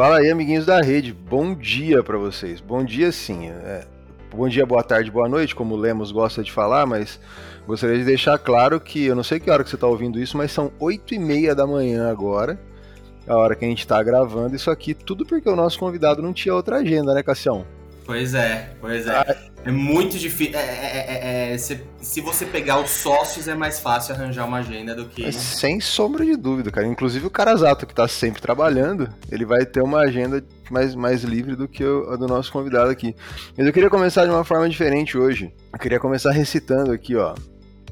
Fala aí, amiguinhos da rede. Bom dia para vocês. Bom dia, sim. É, bom dia, boa tarde, boa noite, como o Lemos gosta de falar, mas gostaria de deixar claro que eu não sei que hora que você está ouvindo isso, mas são 8 e meia da manhã agora, a hora que a gente está gravando isso aqui, tudo porque o nosso convidado não tinha outra agenda, né, Cassião? Pois é, pois é. É muito difícil. É, é, é, se, se, você pegar os sócios, é mais fácil arranjar uma agenda do que. sem sombra de dúvida, cara. Inclusive o Carazato, que tá sempre trabalhando, ele vai ter uma agenda mais, mais livre do que a do nosso convidado aqui. Mas eu queria começar de uma forma diferente hoje. Eu queria começar recitando aqui, ó.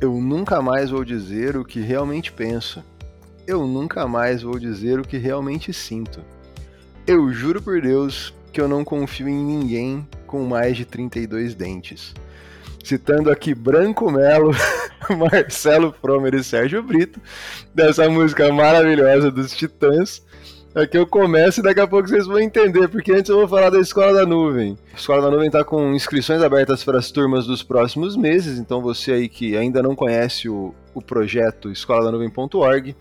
Eu nunca mais vou dizer o que realmente penso. Eu nunca mais vou dizer o que realmente sinto. Eu juro por Deus que eu não confio em ninguém com mais de 32 dentes. Citando aqui Branco Melo, Marcelo Fromer e Sérgio Brito, dessa música maravilhosa dos Titãs. Aqui eu começo e daqui a pouco vocês vão entender, porque antes eu vou falar da Escola da Nuvem. A Escola da Nuvem está com inscrições abertas para as turmas dos próximos meses, então você aí que ainda não conhece o, o projeto escoladanuvem.org,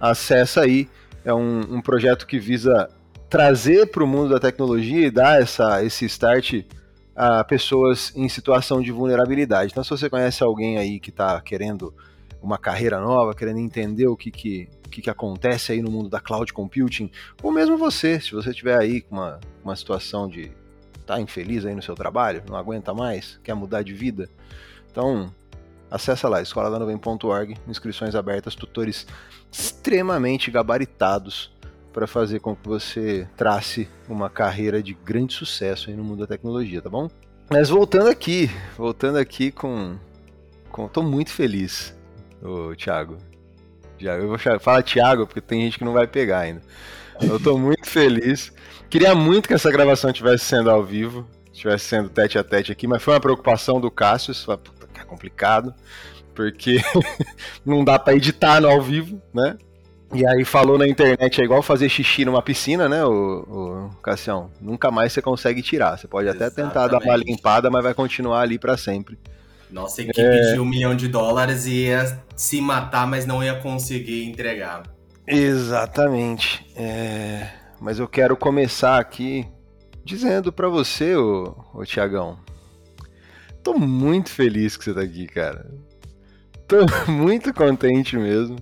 acessa aí. É um, um projeto que visa trazer para o mundo da tecnologia e dar essa, esse start a pessoas em situação de vulnerabilidade. Então, se você conhece alguém aí que está querendo uma carreira nova, querendo entender o que, que, que, que acontece aí no mundo da cloud computing, ou mesmo você, se você estiver aí com uma, uma situação de tá infeliz aí no seu trabalho, não aguenta mais, quer mudar de vida, então acessa lá, escoladanuvem.org, inscrições abertas, tutores extremamente gabaritados para fazer com que você trace uma carreira de grande sucesso aí no mundo da tecnologia, tá bom? Mas voltando aqui, voltando aqui com. com tô muito feliz, ô, Thiago. Eu vou falar Thiago porque tem gente que não vai pegar ainda. Eu tô muito feliz. Queria muito que essa gravação estivesse sendo ao vivo, estivesse sendo tete a tete aqui, mas foi uma preocupação do Cássio, puta, que é complicado, porque não dá para editar no ao vivo, né? E aí falou na internet, é igual fazer xixi numa piscina, né, o, o Cassião? Nunca mais você consegue tirar. Você pode até Exatamente. tentar dar uma limpada, mas vai continuar ali para sempre. Nossa equipe é... de um milhão de dólares ia se matar, mas não ia conseguir entregar. Exatamente. É... Mas eu quero começar aqui dizendo para você, ô, ô Tiagão, tô muito feliz que você tá aqui, cara. Tô muito contente mesmo.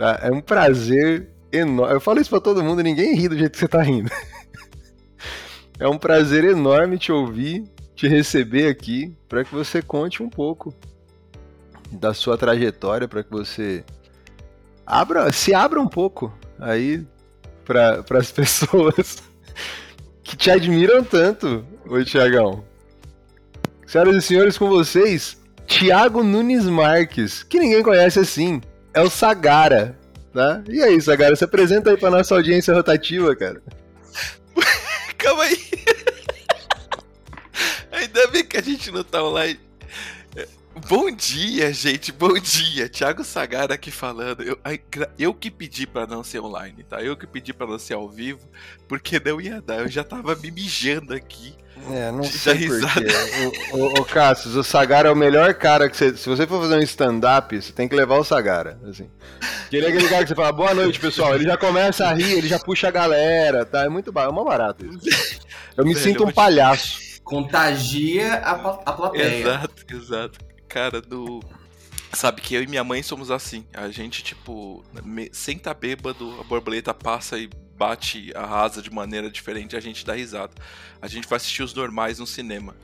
Tá? É um prazer enorme. Eu falo isso pra todo mundo ninguém ri do jeito que você tá rindo. é um prazer enorme te ouvir, te receber aqui, para que você conte um pouco da sua trajetória, para que você abra, se abra um pouco aí para as pessoas que te admiram tanto, ô Tiagão. Senhoras e senhores, com vocês, Tiago Nunes Marques, que ninguém conhece assim é o Sagara, tá? E aí, Sagara, se apresenta aí pra nossa audiência rotativa, cara. Calma aí. Ainda bem que a gente não tá online. Bom dia, gente, bom dia. Thiago Sagara aqui falando. Eu, eu que pedi para não ser online, tá? Eu que pedi para não ser ao vivo, porque não ia dar. Eu já tava me mijando aqui. É, não sei porquê. O, o, o Cassius, o Sagara é o melhor cara que você. Se você for fazer um stand-up, você tem que levar o Sagara. Assim. Ele é aquele cara que você fala, boa noite, pessoal. Ele já começa a rir, ele já puxa a galera, tá? É muito é uma barato isso. Eu me Velho, sinto um palhaço. Contagia a, a plateia. Exato, exato. Cara, do. Sabe que eu e minha mãe somos assim. A gente, tipo, me... senta bêbado, a borboleta passa e bate, arrasa de maneira diferente, a gente dá risada. A gente vai assistir os normais no cinema.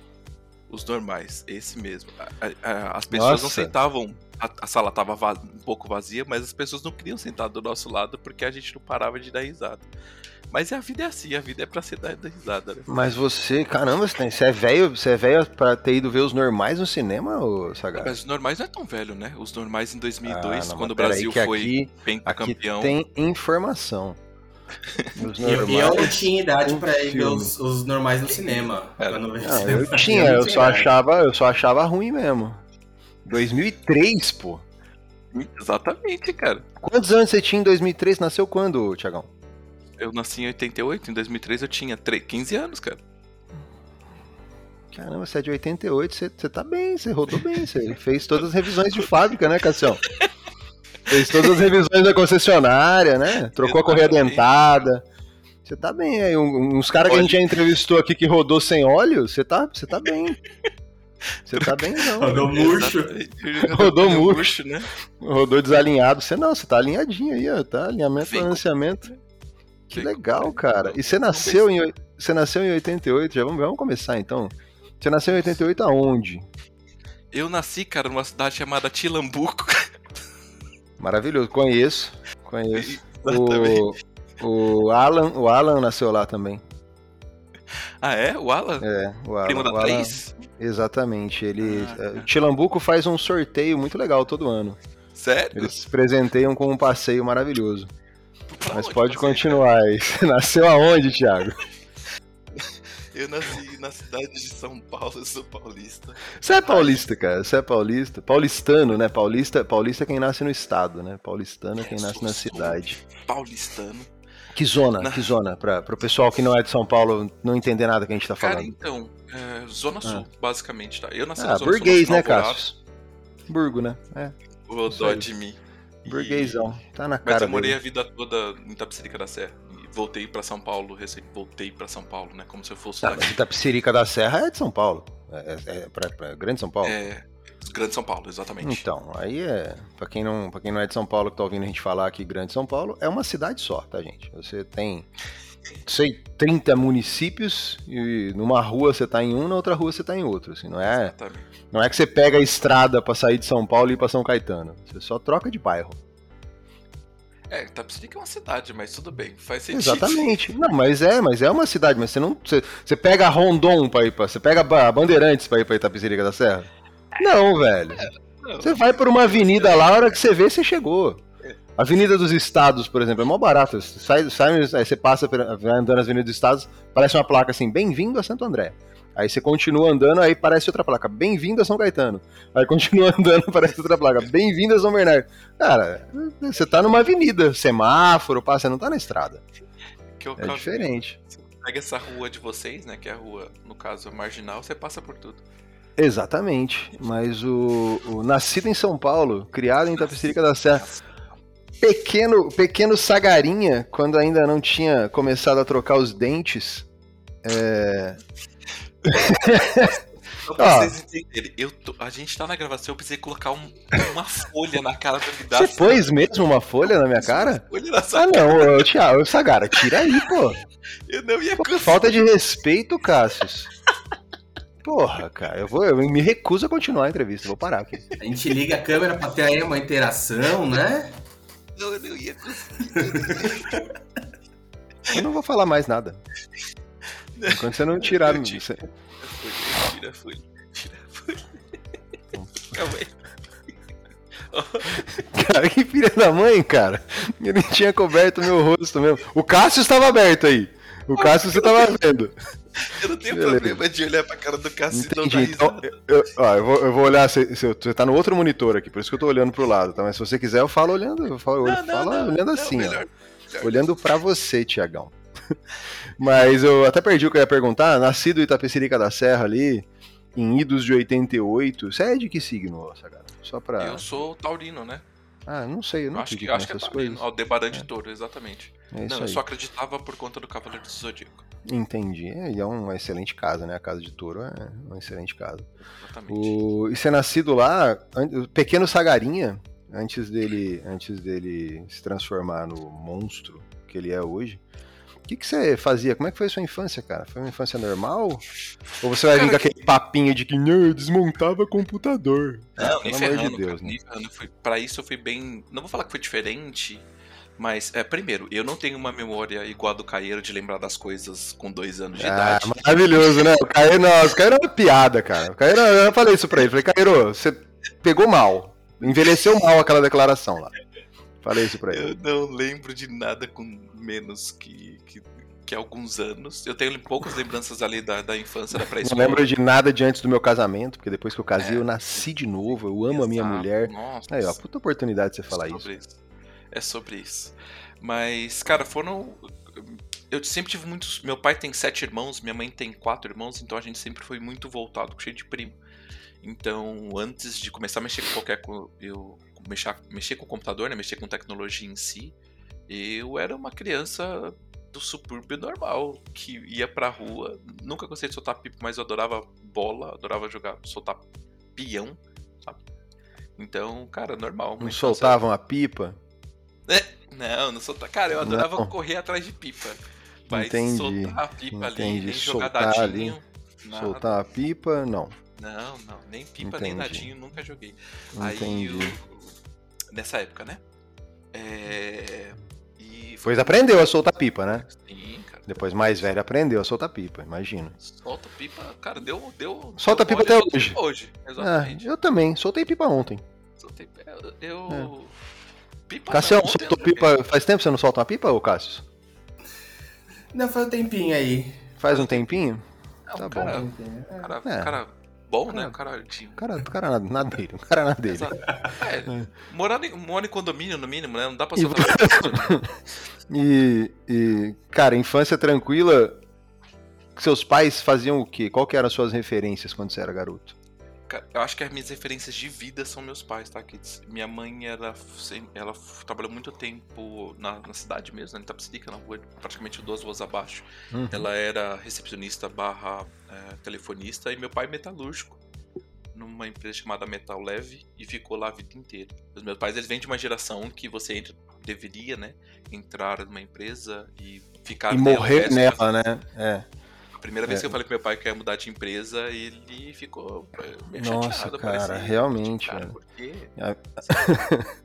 Os normais, esse mesmo. As pessoas Nossa. não sentavam. A, a sala tava um pouco vazia, mas as pessoas não queriam sentar do nosso lado porque a gente não parava de dar risada. Mas a vida é assim, a vida é pra ser dada risada, né? Mas você, caramba, você, é velho, você é velho pra ter ido ver os normais no cinema, ou Sagar? Mas os normais não é tão velho, né? Os normais em 2002, ah, não, quando o Brasil foi campeão. Tem informação. Eu, eu não tinha idade para ir ver os, os, normais no cinema. Não, eu tinha, eu, eu só achava, eu só achava ruim mesmo. 2003, pô. Exatamente, cara. Quantos anos você tinha em 2003? Nasceu quando, Tiagão? Eu nasci em 88, em 2003 eu tinha 3, 15 anos, cara. Caramba, você é de 88, você, você tá bem, você rodou bem, você fez todas as revisões de fábrica, né, Cassião? Fez todas as revisões da concessionária, né? Trocou a correia dentada. Você tá bem aí. Uns caras que a gente já entrevistou aqui que rodou sem óleo, você tá, você tá bem. Você tá bem, não. Rodou murcho. Rodou murcho, né? Rodou desalinhado. Você não, você tá alinhadinho aí, ó. Tá? Alinhamento, balanceamento. Que legal, cara. E você nasceu em, você nasceu em 88? Já vamos, vamos começar então. Você nasceu em 88 aonde? Eu nasci, cara, numa cidade chamada Tilambuco. Maravilhoso, conheço. Conheço. O, o, Alan, o Alan nasceu lá também. Ah, é? O Alan? É, o Alan. Primo da o Exatamente. Ele. Ah, é, tá. Tilambuco faz um sorteio muito legal todo ano. Sério? Eles presenteiam com um passeio maravilhoso. Pra Mas pode continuar aí. Nasceu aonde, Thiago? Eu nasci na cidade de São Paulo, eu sou paulista. Você é paulista, cara. Você é paulista. Paulistano, né? Paulista, paulista é quem nasce no estado, né? Paulistano é quem nasce na cidade. Paulistano. Que zona? Na... Que zona? Para o pessoal que não é de São Paulo não entender nada que a gente tá falando. Cara, então, é, Zona Sul, ah. basicamente, tá? Eu nasci ah, na Zona burguês, Sul, né, Cássio? Burgo, né? É. O dó de mim. Burguesão. Tá na cara. Mas eu morei dele. a vida toda em Tapicerica da Serra voltei para São Paulo, recém voltei para São Paulo, né? Como se eu fosse. Tá, Itapecerica da Serra é de São Paulo. É, é, é pra, pra Grande São Paulo. É. Grande São Paulo, exatamente. Então, aí é. Pra quem, não, pra quem não é de São Paulo, que tá ouvindo a gente falar aqui, Grande São Paulo, é uma cidade só, tá, gente? Você tem. Sei, 30 municípios e numa rua você tá em um, na outra rua você tá em outro. Assim, não é, não é que você pega a estrada para sair de São Paulo e ir pra São Caetano. Você só troca de bairro. É, Tapicerica é uma cidade, mas tudo bem, faz sentido. Exatamente. Não, mas é, mas é uma cidade, mas você não. Você, você pega Rondon pra ir pra. Você pega a Bandeirantes pra ir pra Itapecerica da Serra? Não, velho. É, não. Você vai por uma avenida lá, a hora que você vê, você chegou. Avenida dos Estados, por exemplo, é mó barato. Você sai, sai, aí você passa, andando nas Avenidas dos Estados, parece uma placa assim, bem-vindo a Santo André. Aí você continua andando, aí parece outra placa. Bem-vindo a São Caetano. Aí continua andando, parece outra placa. Bem-vindo a São Bernardo. Cara, você tá numa avenida, semáforo, passa, você não tá na estrada. Que é diferente. Você pega essa rua de vocês, né, que é a rua, no caso, marginal, você passa por tudo. Exatamente. Mas o, o nascido em São Paulo, criado em Tapecerica da Serra, pequeno, pequeno Sagarinha, quando ainda não tinha começado a trocar os dentes, é, pra vocês entenderem, eu tô, a gente tá na gravação, eu precisei colocar um, uma folha na cara do Vidaço. Você pôs mesmo uma folha na minha cara? Folha na ah, não, eu, Thiago, Sagara, tira aí, pô. Eu não ia pô, Falta de respeito, Cassius. Porra, cara, eu, vou, eu me recuso a continuar a entrevista, vou parar aqui. A gente liga a câmera pra ter aí uma interação, né? Não, eu não ia Eu não vou falar mais nada. Enquanto você não tirar. Tira, você... tira a folha. Tira a folha. Calma aí. Cara, que filha da mãe, cara. Ele tinha coberto meu rosto mesmo. O Cássio estava aberto aí. O Cássio você estava vendo. Eu não tenho Beleza. problema de olhar pra cara do Cássio Entendi. e não então, eu, ó, eu, vou, eu vou olhar. Se, se, você tá no outro monitor aqui, por isso que eu tô olhando pro lado, tá? Mas se você quiser, eu falo olhando. Eu falo, não, não, não, olhando assim, melhor, ó. Melhor. Olhando pra você, Tiagão. Mas eu até perdi o que eu ia perguntar. Nascido Itapecerica da Serra ali, em idos de 88. Você é de que signo, Sagara? Só pra... Eu sou taurino, né? Ah, não sei, eu não acho que, acho que é taurino. Ó, Debaran de é. Touro, exatamente. É não, eu só acreditava por conta do Cavaleiro do Zodíaco. Entendi. É, e é uma excelente casa, né? A casa de touro é uma excelente casa. Exatamente. O... E ser nascido lá, o pequeno Sagarinha, antes dele, antes dele se transformar no monstro que ele é hoje, o que, que você fazia? Como é que foi a sua infância, cara? Foi uma infância normal? Ou você vai vir com aquele papinho de que eu desmontava computador? Não, ah, nem ferrando, de Deus, cara, né? Foi, pra isso eu fui bem... Não vou falar que foi diferente, mas, é, primeiro, eu não tenho uma memória igual a do Caeiro de lembrar das coisas com dois anos de ah, idade. Maravilhoso, né? O Caeiro, não, o Caeiro é uma piada, cara. O Caeiro, eu falei isso pra ele. Falei, Caeiro, você pegou mal. Envelheceu mal aquela declaração lá. Falei isso pra ele. Eu não lembro de nada com menos que, que, que alguns anos. Eu tenho poucas lembranças ali da, da infância, da pré-escola. Não lembro de nada de antes do meu casamento, porque depois que eu casei, é. eu nasci de novo. Eu amo Exato. a minha mulher. Nossa. Aí, ó, puta oportunidade de você falar isso. isso. É sobre isso. Mas, cara, foram. Eu sempre tive muitos. Meu pai tem sete irmãos, minha mãe tem quatro irmãos, então a gente sempre foi muito voltado, cheio de primo. Então, antes de começar a mexer com qualquer. Eu mexer, mexer com o computador, né? Mexer com tecnologia em si. Eu era uma criança do subúrbio normal, que ia pra rua. Nunca gostei de soltar pipa, mas eu adorava bola, adorava jogar, soltar peão, sabe? Então, cara, normal. Não soltavam a pipa? É, não, não soltava. Cara, eu adorava não. correr atrás de pipa. Mas Entendi. soltar a pipa Entendi. ali, nem soltar jogar dadinho. ali. nada. Soltar a pipa, não. Não, não, nem pipa, nem Entendi. dadinho, nunca joguei. Aí Entendi. eu, Nessa época, né? É. E. Depois aprendeu a soltar pipa, né? Sim, cara. Depois mais velho aprendeu a soltar pipa, imagina. Solta pipa, cara, deu. deu Solta deu pipa até hoje. Hoje, Ah, exatamente. eu também, soltei pipa ontem. Soltei. Eu. eu... Pipa Cassião, não, soltou pipa. Faz tempo que você não solta uma pipa, ô Cássio? Não, foi um tempinho aí. Faz um tempinho? Não, tá um bom. cara, Tempinho. É. cara, É. cara bom, né? Cara- cara de. O cara, o cara dele, o cara na dele. Exato. É, morando em, mora em condomínio, no mínimo, né? Não dá pra E soltar. E, e, cara, infância tranquila. Seus pais faziam o quê? Qual que eram as suas referências quando você era garoto? Eu acho que as minhas referências de vida são meus pais, tá, Kids? Minha mãe, ela, ela trabalhou muito tempo na, na cidade mesmo, em Itapecerica, na rua, praticamente duas ruas abaixo. Uhum. Ela era recepcionista barra é, telefonista e meu pai metalúrgico numa empresa chamada Metal Leve e ficou lá a vida inteira. Os meus pais, eles vêm de uma geração que você entra, deveria, né, entrar numa empresa e ficar E morrer nela, né? É. a primeira vez É. que eu falei pro meu pai que ia mudar de empresa, ele ficou é, meio Nossa, chateado. cara, parecia. realmente, Cara, velho. por quê?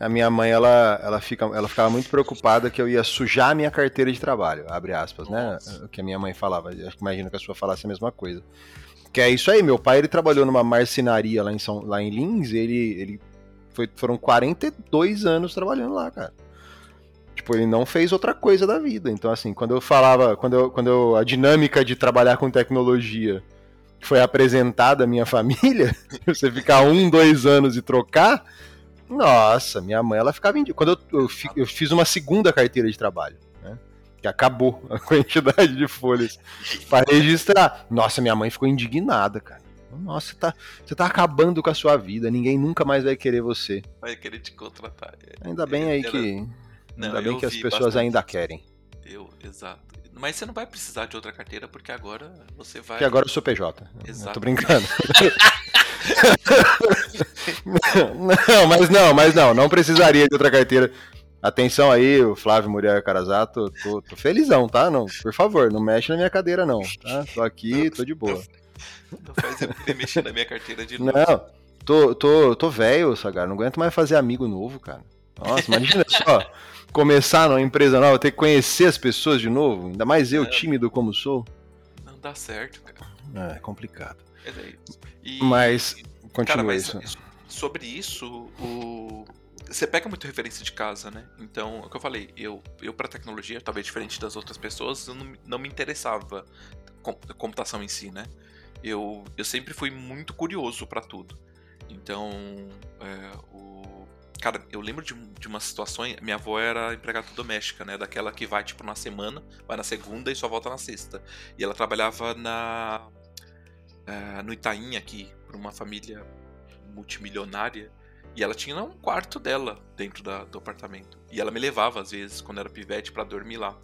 A minha mãe, ela, ela, fica, ela ficava muito preocupada que eu ia sujar a minha carteira de trabalho, abre aspas, né? Nossa. O que a minha mãe falava. Eu imagino que a sua falasse a mesma coisa. Que é isso aí, meu pai ele trabalhou numa marcenaria lá em, São, lá em Lins, ele, ele foi, foram 42 anos trabalhando lá, cara. Tipo, ele não fez outra coisa da vida. Então, assim, quando eu falava, quando eu, quando eu, a dinâmica de trabalhar com tecnologia foi apresentada à minha família, você ficar um, dois anos e trocar, nossa, minha mãe, ela ficava. indi- Quando eu, eu, eu fiz uma segunda carteira de trabalho, né? Que acabou a quantidade de folhas para registrar. Nossa, minha mãe ficou indignada, cara. Nossa, você tá, você tá acabando com a sua vida, ninguém nunca mais vai querer você. Vai querer te contratar. Ainda bem aí que. Não, ainda bem que as pessoas bastante ainda querem. Eu, exato. Mas você não vai precisar de outra carteira, porque agora você vai. Porque agora eu sou PJ. Exato. tô brincando. não, mas não, mas não, não precisaria de outra carteira. Atenção aí, o Flávio Muriel Carazato, tô, tô felizão, tá? Não, por favor, não mexe na minha cadeira não, tá? Tô aqui, tô de boa. Não faz eu mexer na minha carteira de novo. Não, tô, tô, tô velho, Sagar, não aguento mais fazer amigo novo, cara. Nossa, imagina só, começar numa empresa nova, ter que conhecer as pessoas de novo, ainda mais eu, É. tímido como sou. Não dá certo, cara. É, é complicado. É daí. E- Mas, Cara, continua mas isso. sobre isso, o... você pega muito referência de casa, né? Então, é o que eu falei, eu, eu pra tecnologia, talvez diferente das outras pessoas, eu não, não me interessava com computação em si, né? Eu, eu sempre fui muito curioso pra tudo. Então, é. Cara, eu lembro de, de uma situação, minha avó era empregada doméstica, né? Daquela que vai, tipo, na semana, vai na segunda e só volta na sexta. E ela trabalhava na... é, no Itaim aqui, por uma família multimilionária. E ela tinha um quarto dela dentro da- do apartamento. E ela me levava, às vezes, quando era pivete, pra dormir lá.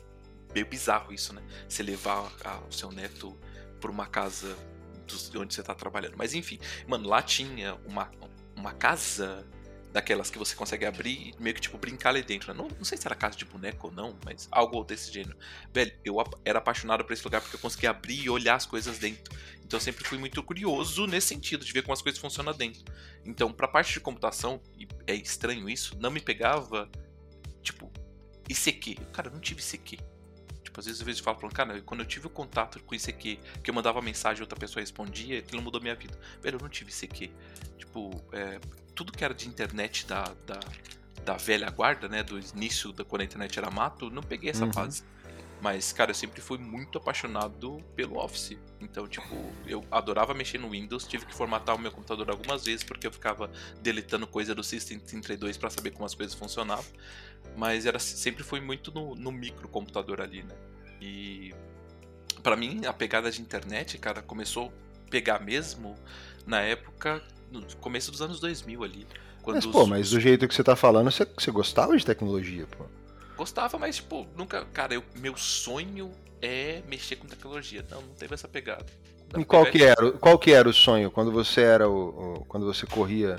Meio bizarro isso, né? Você levar a- o seu neto pra uma casa dos- de onde você tá trabalhando. Mas enfim, mano, lá tinha uma, uma casa daquelas que você consegue abrir e meio que tipo brincar ali dentro. né? Não, não sei se era casa de boneco ou não, mas algo desse gênero. Velho, eu era apaixonado por esse lugar porque eu conseguia abrir e olhar as coisas dentro. Então eu sempre fui muito curioso nesse sentido, de ver como as coisas funcionam dentro. Então, pra parte de computação, e é estranho isso, não me pegava, tipo, ICQ. Cara, eu não tive ICQ. Tipo, às vezes eu vejo falo, falando, cara, quando eu tive o contato com ICQ, que eu mandava mensagem e outra pessoa respondia, aquilo mudou minha vida. Velho, eu não tive ICQ. Tipo, é, tudo que era de internet da, da, da velha guarda, né, do início da quando a internet era mato, não peguei essa Uhum. fase. Mas, cara, eu sempre fui muito apaixonado pelo Office. Então, tipo, eu adorava mexer no Windows, tive que formatar o meu computador algumas vezes, porque eu ficava deletando coisa do System 32 para saber como as coisas funcionavam. Mas era sempre foi muito no, no microcomputador ali, né? E para mim a pegada de internet, cara, começou a pegar mesmo na época, no começo dos anos 2000 ali. Quando Mas, os- pô, mas do jeito que você tá falando, você, você gostava de tecnologia, pô. Gostava, mas, tipo, nunca. Cara, eu, meu sonho é mexer com tecnologia. Não, não teve essa pegada. E qual que, era, qual que era o sonho quando você era o, o, quando você corria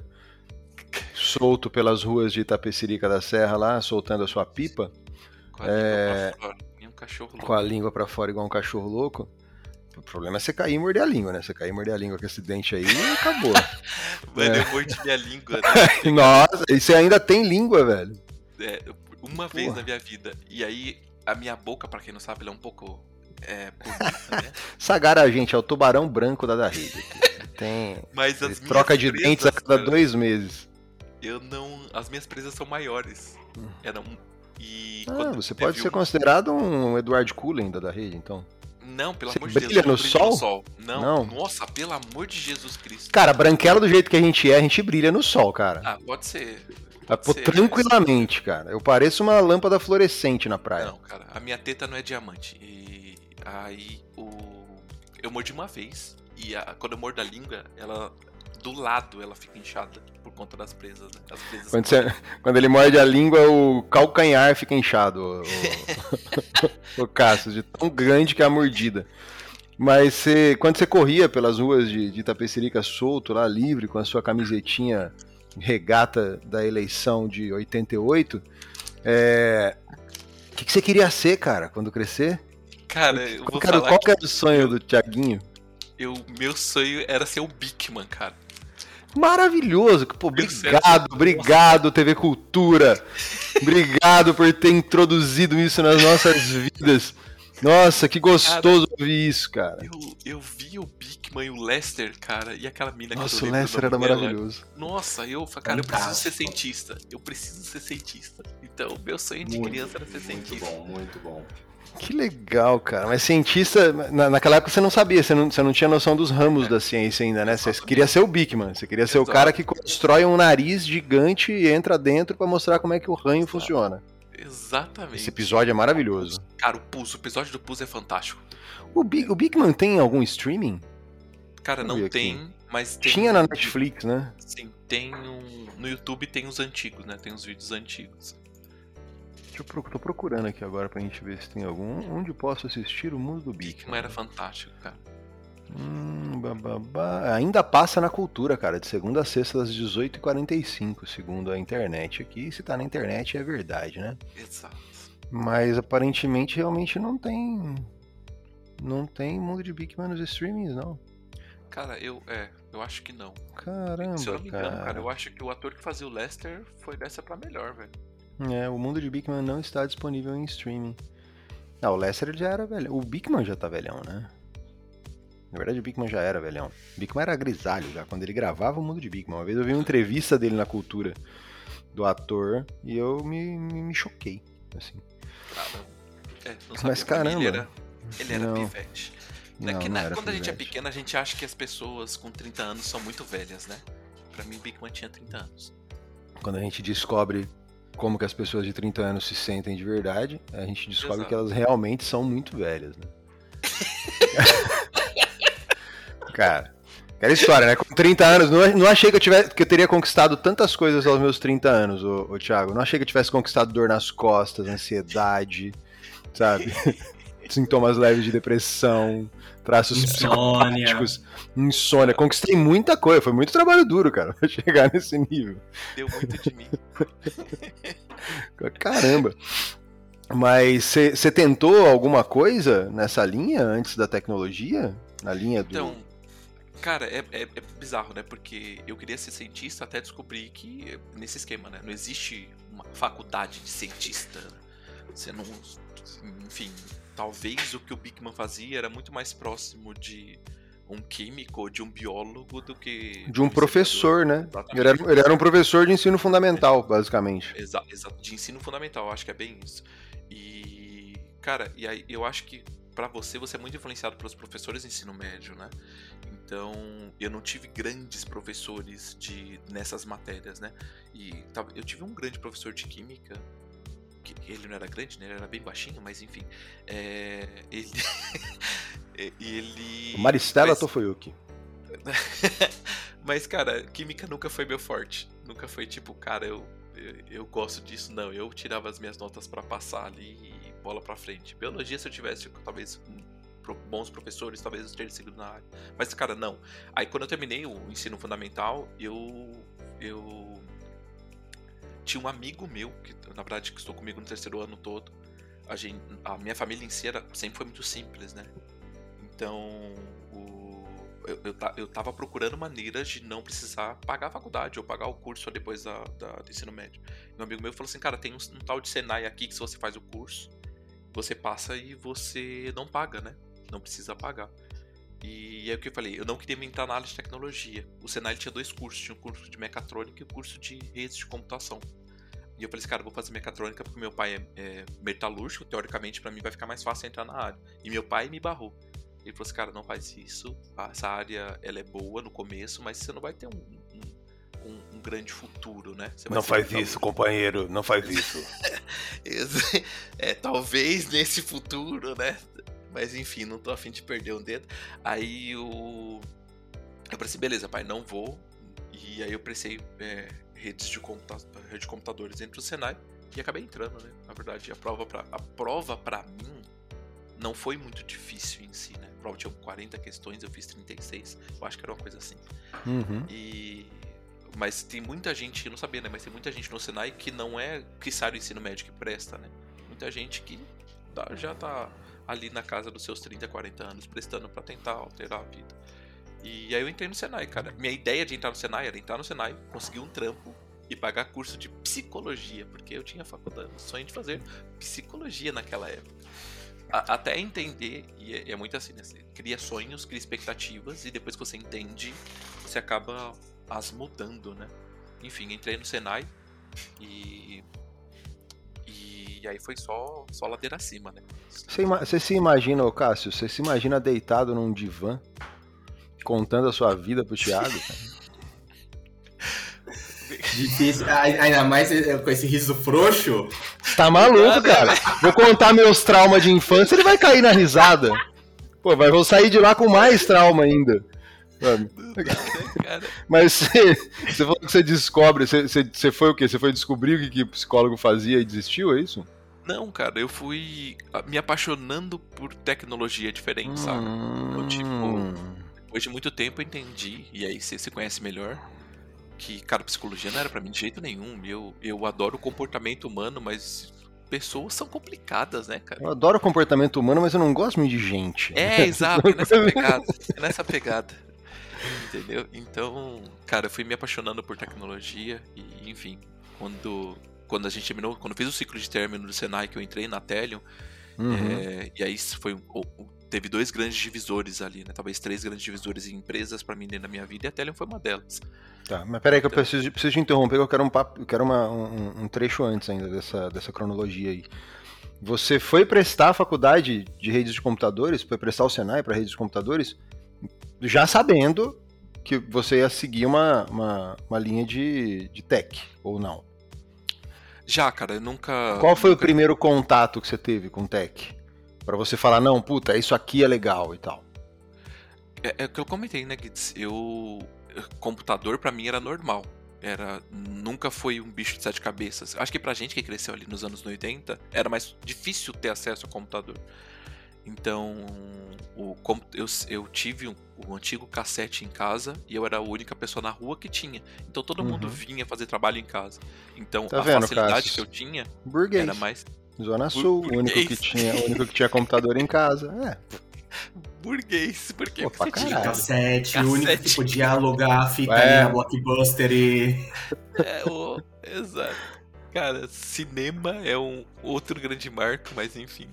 solto pelas ruas de Itapecerica da Serra lá, soltando a sua pipa? Com a, é... um cachorro louco. com a língua pra fora igual um cachorro louco. O problema é você cair e morder a língua, né? Você cair e morder a língua com esse dente aí e acabou. Mano, é. eu mordi minha língua. Né? Nossa, e você ainda tem língua, velho. É, uma Porra. vez na minha vida. E aí, a minha boca, pra quem não sabe, ela é um pouco. É, bonita, né? Sagara, gente, é o tubarão branco da da rede. Tem. Mas as troca de presas, dentes a cada cara, dois meses. Eu não. As minhas presas são maiores. Hum. Eram. E. Ah, você pode ser considerado um Edward Cullen da da rede, então. Não, pelo Você amor de Deus. Brilha no sol? no sol? Não. Não. Nossa, pelo amor de Jesus Cristo. Cara, branquela do jeito que a gente é, a gente brilha no sol, cara. Ah, pode ser. Pode Pô, ser, tranquilamente, mas... cara. Eu pareço uma lâmpada fluorescente na praia. Não, cara, a minha teta não é diamante. E aí o. Eu mordi uma vez. E a... quando eu mordo a língua, ela. Do lado ela fica inchada por conta das presas, né? As presas quando, você... quando, ele morde a língua, o calcanhar fica inchado, o, o... Cassius, de tão grande que é a mordida. Mas você, quando você corria pelas ruas de, de Itapecerica solto, lá livre, com a sua camisetinha regata da eleição de 88, é... o que, que você queria ser, cara, quando crescer? Cara, eu qual, vou cara, falar qual que era o sonho do Tiaguinho? Eu, meu sonho era ser o Bigman, cara. Maravilhoso. Pô, obrigado, obrigado, TV Cultura. obrigado por ter introduzido isso nas nossas vidas. Nossa, que gostoso cara, ouvir isso, cara. Eu, eu vi o Bigman e o Lester, cara, e aquela mina Nossa, que eu o Lester era maravilhoso. Nossa, eu cara, eu preciso ser cientista. Eu preciso ser cientista. Então, meu sonho de muito, criança era ser cientista. Muito bom, muito bom. Que legal, cara. Mas cientista, na, naquela época você não sabia, você não, você não tinha noção dos ramos é. da ciência ainda, né? Você queria ser o Bigman, você queria ser Exato. o cara que constrói um nariz gigante e entra dentro para mostrar como é que o ranho Exato. funciona. Exatamente. Esse episódio é maravilhoso. Cara, o o episódio do Pus é fantástico. O, Big, o Bigman tem algum streaming? Cara, não tem, mas tem. Tinha na Netflix, né? Sim, tem um. No YouTube tem os antigos, né? Tem os vídeos antigos. Deixa eu tô procurando aqui agora pra gente ver se tem algum. Onde posso assistir o mundo do Bigman? Era fantástico, cara. Hum, bababá. Ainda passa na cultura, cara, de segunda a sexta às 18h45, segundo a internet aqui. Se tá na internet é verdade, né? Exato. Mas aparentemente realmente não tem. Não tem mundo de Bigman nos streamings, não. Cara, eu. É, eu acho que não. Caramba. Se eu não me engano, cara. cara, eu acho que o ator que fazia o Lester foi dessa pra melhor, velho. É, o mundo de Bigman não está disponível em streaming. Ah, o Lester já era velho. O Bigman já tá velhão, né? Na verdade, o Bigman já era velhão. O Bigman era grisalho já, quando ele gravava o mundo de Bigman. Uma vez eu vi uma entrevista dele na cultura do ator e eu me, me, me choquei. Assim. É, Mas caramba. Ele era, ele era pivete. Não, é que, não quando pivete. a gente é pequeno, a gente acha que as pessoas com 30 anos são muito velhas, né? Pra mim, Bigman tinha 30 anos. Quando a gente descobre como que as pessoas de 30 anos se sentem de verdade, a gente descobre Exato. que elas realmente são muito velhas, né? Cara, aquela história, né? Com 30 anos, não, não achei que eu, tivesse, que eu teria conquistado tantas coisas aos meus 30 anos, ô, ô Thiago. Não achei que eu tivesse conquistado dor nas costas, ansiedade, sabe? Sintomas leves de depressão, traços insônia. psicopáticos, insônia. Conquistei muita coisa, foi muito trabalho duro, cara, pra chegar nesse nível. Deu muito de mim. Caramba. Mas você tentou alguma coisa nessa linha antes da tecnologia? Na linha do. Então, cara, é, é, é, bizarro, né? Porque eu queria ser cientista até descobrir que nesse esquema, né? Não existe uma faculdade de cientista. Você não. Enfim, talvez o que o Bigman fazia era muito mais próximo de um químico ou de um biólogo do que. De um professor, né? Ele era, ele era, um professor de ensino fundamental, basicamente. Exato, exa de ensino fundamental, acho que é bem isso. E. Cara, e aí eu acho que para você, você é muito influenciado pelos professores de ensino médio, né? Então, eu não tive grandes professores de nessas matérias, né? E eu tive um grande professor de química, que ele não era grande, né? Ele era bem baixinho, mas enfim. É, ele. ele. Maristela mas... Tofoyuki. mas, cara, química nunca foi meu forte. Nunca foi tipo, cara, eu eu, eu gosto disso, não. Eu tirava as minhas notas para passar ali e bola para frente. Biologia, se eu tivesse talvez bons professores, talvez eu teria seguido na área. Mas, cara, não. Aí quando eu terminei o ensino fundamental, eu. Eu. Tinha um amigo meu, que na verdade que estou comigo no terceiro ano todo. A, gente, a minha família em si era, sempre foi muito simples, né? Então, o, eu, eu, eu tava procurando maneiras de não precisar pagar a faculdade ou pagar o curso depois da, da do ensino médio. Um amigo meu falou assim, cara, tem um, um tal de Senai aqui que se você faz o curso, você passa e você não paga, né? não precisa pagar. E é o que eu falei, eu não queria me entrar na área de tecnologia. O Senai tinha dois cursos, tinha um curso de mecatrônica e um curso de redes de computação. E eu falei assim, cara, eu vou fazer mecatrônica porque meu pai é, é metalúrgico, teoricamente para mim vai ficar mais fácil entrar na área. E meu pai me barrou. Ele falou assim, cara, não faz isso, essa área ela é boa no começo, mas você não vai ter um, um, um, um grande futuro, né? não faz isso, companheiro, não faz isso. é, talvez nesse futuro, né? Mas enfim, não tô afim de perder um dedo. Aí o. Eu falei assim, beleza, pai, não vou. E aí eu prestei é, redes de, computa... rede de computadores dentro do Senai e acabei entrando, né? Na verdade, a prova pra, a prova pra mim não foi muito difícil em si, né? A prova tinha 40 questões, eu fiz 36. Eu acho que era uma coisa assim. Uhum. E. Mas tem muita gente, não sabia, né? Mas tem muita gente no Senai que não é que sai do ensino médio que presta, né? Muita gente que tá, já tá ali na casa dos seus 30, 40 anos, prestando para tentar alterar a vida. E aí eu entrei no Senai, cara. Minha ideia de entrar no Senai era entrar no Senai, conseguir um trampo e pagar curso de psicologia, porque eu tinha faculdade, sonho de fazer psicologia naquela época. A, até entender, e é, é, muito assim, né? Você cria sonhos, cria expectativas, e depois que você entende, você acaba as mudando, né? Enfim, entrei no Senai e e aí foi só, só ladeira acima, né? Você, você se imagina, Cássio, você se imagina deitado num divã, contando a sua vida pro Thiago? Difícil, ainda mais com esse riso frouxo. Tá maluco, cara. Vou contar meus traumas de infância, ele vai cair na risada. Pô, vai, vou sair de lá com mais trauma ainda. Mas você, você falou que você descobre, você, você, foi o quê? Você foi descobrir o que, que o psicólogo fazia e desistiu, é isso? Não, cara, eu fui me apaixonando por tecnologia diferente, hum... sabe? Então, tipo, depois de muito tempo eu entendi, e aí você se conhece melhor, que, cara, psicologia não era para mim de jeito nenhum. Eu, eu adoro o comportamento humano, mas pessoas são complicadas, né, cara? Eu adoro o comportamento humano, mas eu não gosto muito de gente. É, exato, é nessa pegada. É nessa pegada. Entendeu? Então, cara, eu fui me apaixonando por tecnologia e, enfim, quando, quando a gente terminou, quando fiz o ciclo de término do Senai, que eu entrei na Telion, uhum. é, e aí foi teve dois grandes divisores ali, né? Talvez três grandes divisores em empresas para mim dentro da minha vida e a Telion foi uma delas. Tá, mas peraí que eu então preciso, preciso te interromper, eu quero um papo, eu quero uma, um, um trecho antes ainda dessa, dessa cronologia aí. Você foi prestar a faculdade de redes de computadores, foi prestar o Senai para redes de computadores, já sabendo que você ia seguir uma, uma, uma linha de, de tech, ou não? Já, cara, eu nunca. Qual foi nunca... o primeiro contato que você teve com tech? Para você falar, não, puta, isso aqui é legal e tal. É, é o que eu comentei, né, Gitz? Eu. Computador para mim era normal. Era. Nunca foi um bicho de sete cabeças. Acho que pra gente que cresceu ali nos anos 80, era mais difícil ter acesso ao computador. Então, o, eu, eu tive um, o antigo cassete em casa e eu era a única pessoa na rua que tinha. Então todo uhum. mundo vinha fazer trabalho em casa. Então tá a vendo, facilidade que eu tinha Burguês. era mais. Zona Sul, o único que tinha, o único que tinha computador em casa. É. Burguês, porque Pô, você tinha cassete, cassete, o único que podia alugar a fita é. na Blockbuster e. É, o... exato. Cara, cinema é um outro grande marco, mas enfim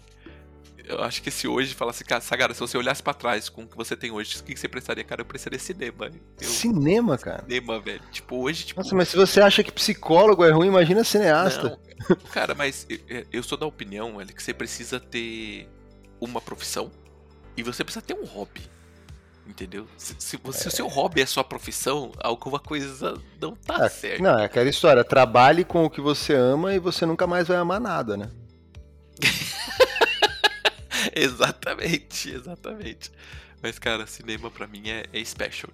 eu acho que se hoje falasse, cara, Sagara, se você olhasse para trás com o que você tem hoje, o que você prestaria, cara? Eu prestaria cinema. Eu... Cinema, cara? Cinema, velho. Tipo, hoje, tipo. Nossa, mas se você acha que psicólogo é ruim, imagina cineasta. Não, cara, mas eu, eu sou da opinião, velho, que você precisa ter uma profissão e você precisa ter um hobby. Entendeu? Se, se, é... o seu hobby é sua profissão, alguma coisa não tá é, certo. Não, é aquela história. Trabalhe com o que você ama e você nunca mais vai amar nada, né? exatamente, exatamente. Mas, cara, cinema pra mim é, é special.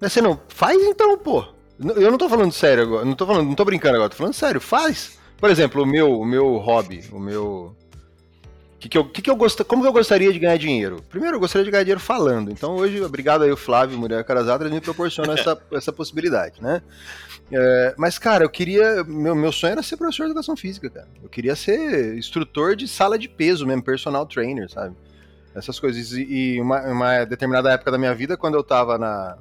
Mas você não faz então, pô. Eu não tô falando sério agora, não tô, falando, não tô brincando agora, tô falando sério, faz. Por exemplo, o meu, o meu hobby, o meu. Que que eu, que que eu gost... Como que eu gostaria de ganhar dinheiro? Primeiro, eu gostaria de ganhar dinheiro falando. Então, hoje, obrigado aí, o Flávio Mulher Carazada, ele me proporciona essa, essa possibilidade, né? É, mas, cara, eu queria. Meu, meu sonho era ser professor de educação física, cara. Eu queria ser instrutor de sala de peso mesmo, personal trainer, sabe? Essas coisas. E uma, uma determinada época da minha vida, quando eu tava na,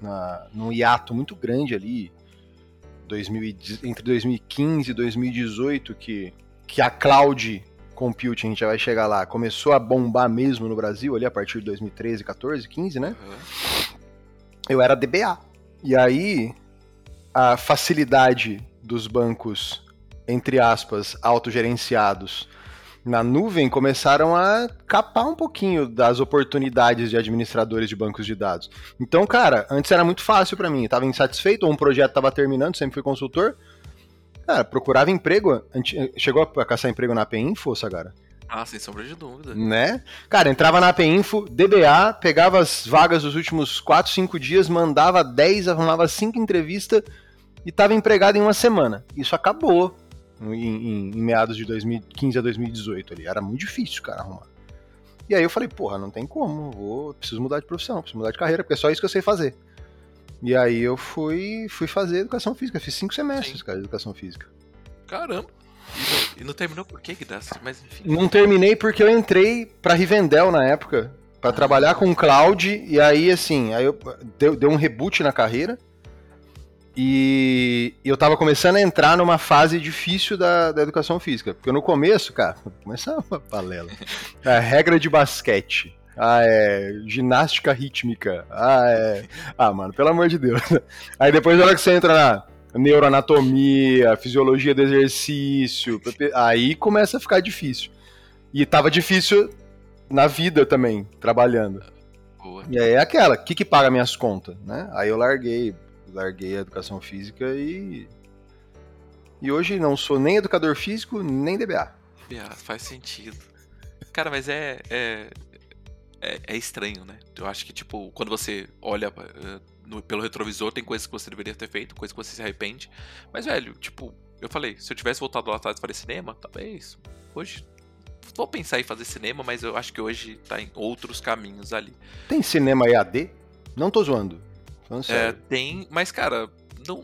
na, num hiato muito grande ali, 2000, entre 2015 e 2018, que, que a cloud computing, a gente já vai chegar lá, começou a bombar mesmo no Brasil, ali a partir de 2013, 14, 15, né? Uhum. Eu era DBA. E aí, a facilidade dos bancos, entre aspas, autogerenciados na nuvem começaram a capar um pouquinho das oportunidades de administradores de bancos de dados. Então, cara, antes era muito fácil para mim. Eu tava insatisfeito, ou um projeto tava terminando, sempre fui consultor. Cara, procurava emprego. Chegou a caçar emprego na API Info, Sagara? Ah, sem sombra de dúvida. Né? Cara, entrava na API Info, DBA, pegava as vagas dos últimos 4, 5 dias, mandava 10, arrumava 5 entrevistas e tava empregado em uma semana. Isso acabou em, em, em, meados de 2015 a 2018 ali. Era muito difícil, cara, arrumar. E aí eu falei, porra, não tem como, vou, preciso mudar de profissão, preciso mudar de carreira, porque é só isso que eu sei fazer. E aí eu fui, fui fazer educação física, fiz cinco semestres, Sim. cara, de educação física. Caramba! E não, e não terminou por quê, Guidas? Mas enfim. Não terminei porque eu entrei pra Rivendell na época, para ah. trabalhar com cloud, e aí assim, aí eu deu, deu um reboot na carreira. E eu tava começando a entrar numa fase difícil da, da educação física. Porque no começo, cara, começava uma palela. A regra de basquete. Ah, é. Ginástica rítmica. Ah, é. Ah, mano, pelo amor de Deus. Aí depois, na hora que você entra na neuroanatomia, fisiologia do exercício, aí começa a ficar difícil. E tava difícil na vida também, trabalhando. Boa. E aí é aquela, o que, que paga minhas contas, né? Aí eu larguei, larguei a educação física e. E hoje não sou nem educador físico, nem DBA. DBA, faz sentido. Cara, mas é, é, é, é, estranho, né? Eu acho que, tipo, quando você olha uh, no, pelo retrovisor, tem coisas que você deveria ter feito, coisas que você se arrepende. Mas, velho, tipo, eu falei, se eu tivesse voltado lá atrás e fazer cinema, talvez. Hoje. Vou pensar em fazer cinema, mas eu acho que hoje tá em outros caminhos ali. Tem cinema EAD? Não tô zoando. É, tem, mas cara, não.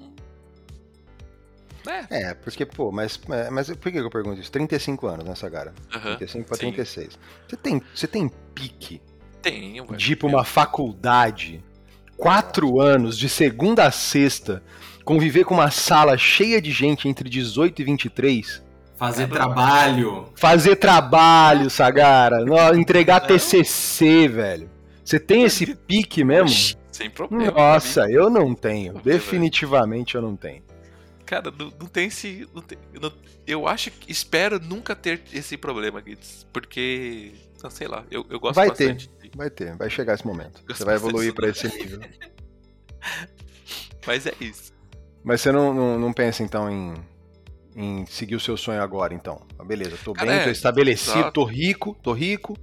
É. é, porque, pô, mas, mas por que eu pergunto isso? 35 anos nessa né, cara. Uhum, 35 pra sim. 36. Você tem, você tem pique Tenho, velho. de ir pra uma faculdade, quatro anos, de segunda a sexta, conviver com uma sala cheia de gente entre 18 e 23. Fazer trabalho. Fazer trabalho, Sagara. Entregar TCC, velho. Você tem esse pique mesmo? Sem problema. Nossa, eu não tenho. Não Definitivamente eu não tenho. Cara, não, não tem esse. Não tem, eu acho que. Espero nunca ter esse problema, Guides. Porque. Não sei lá, eu, eu gosto vai bastante. Ter, vai ter, vai chegar esse momento. Você vai evoluir para esse nível. Mas é isso. Mas você não, não, não pensa então em, em seguir o seu sonho agora, então? Ah, beleza, tô Cara, bem, é, tô estabelecido, exato. tô rico, tô rico.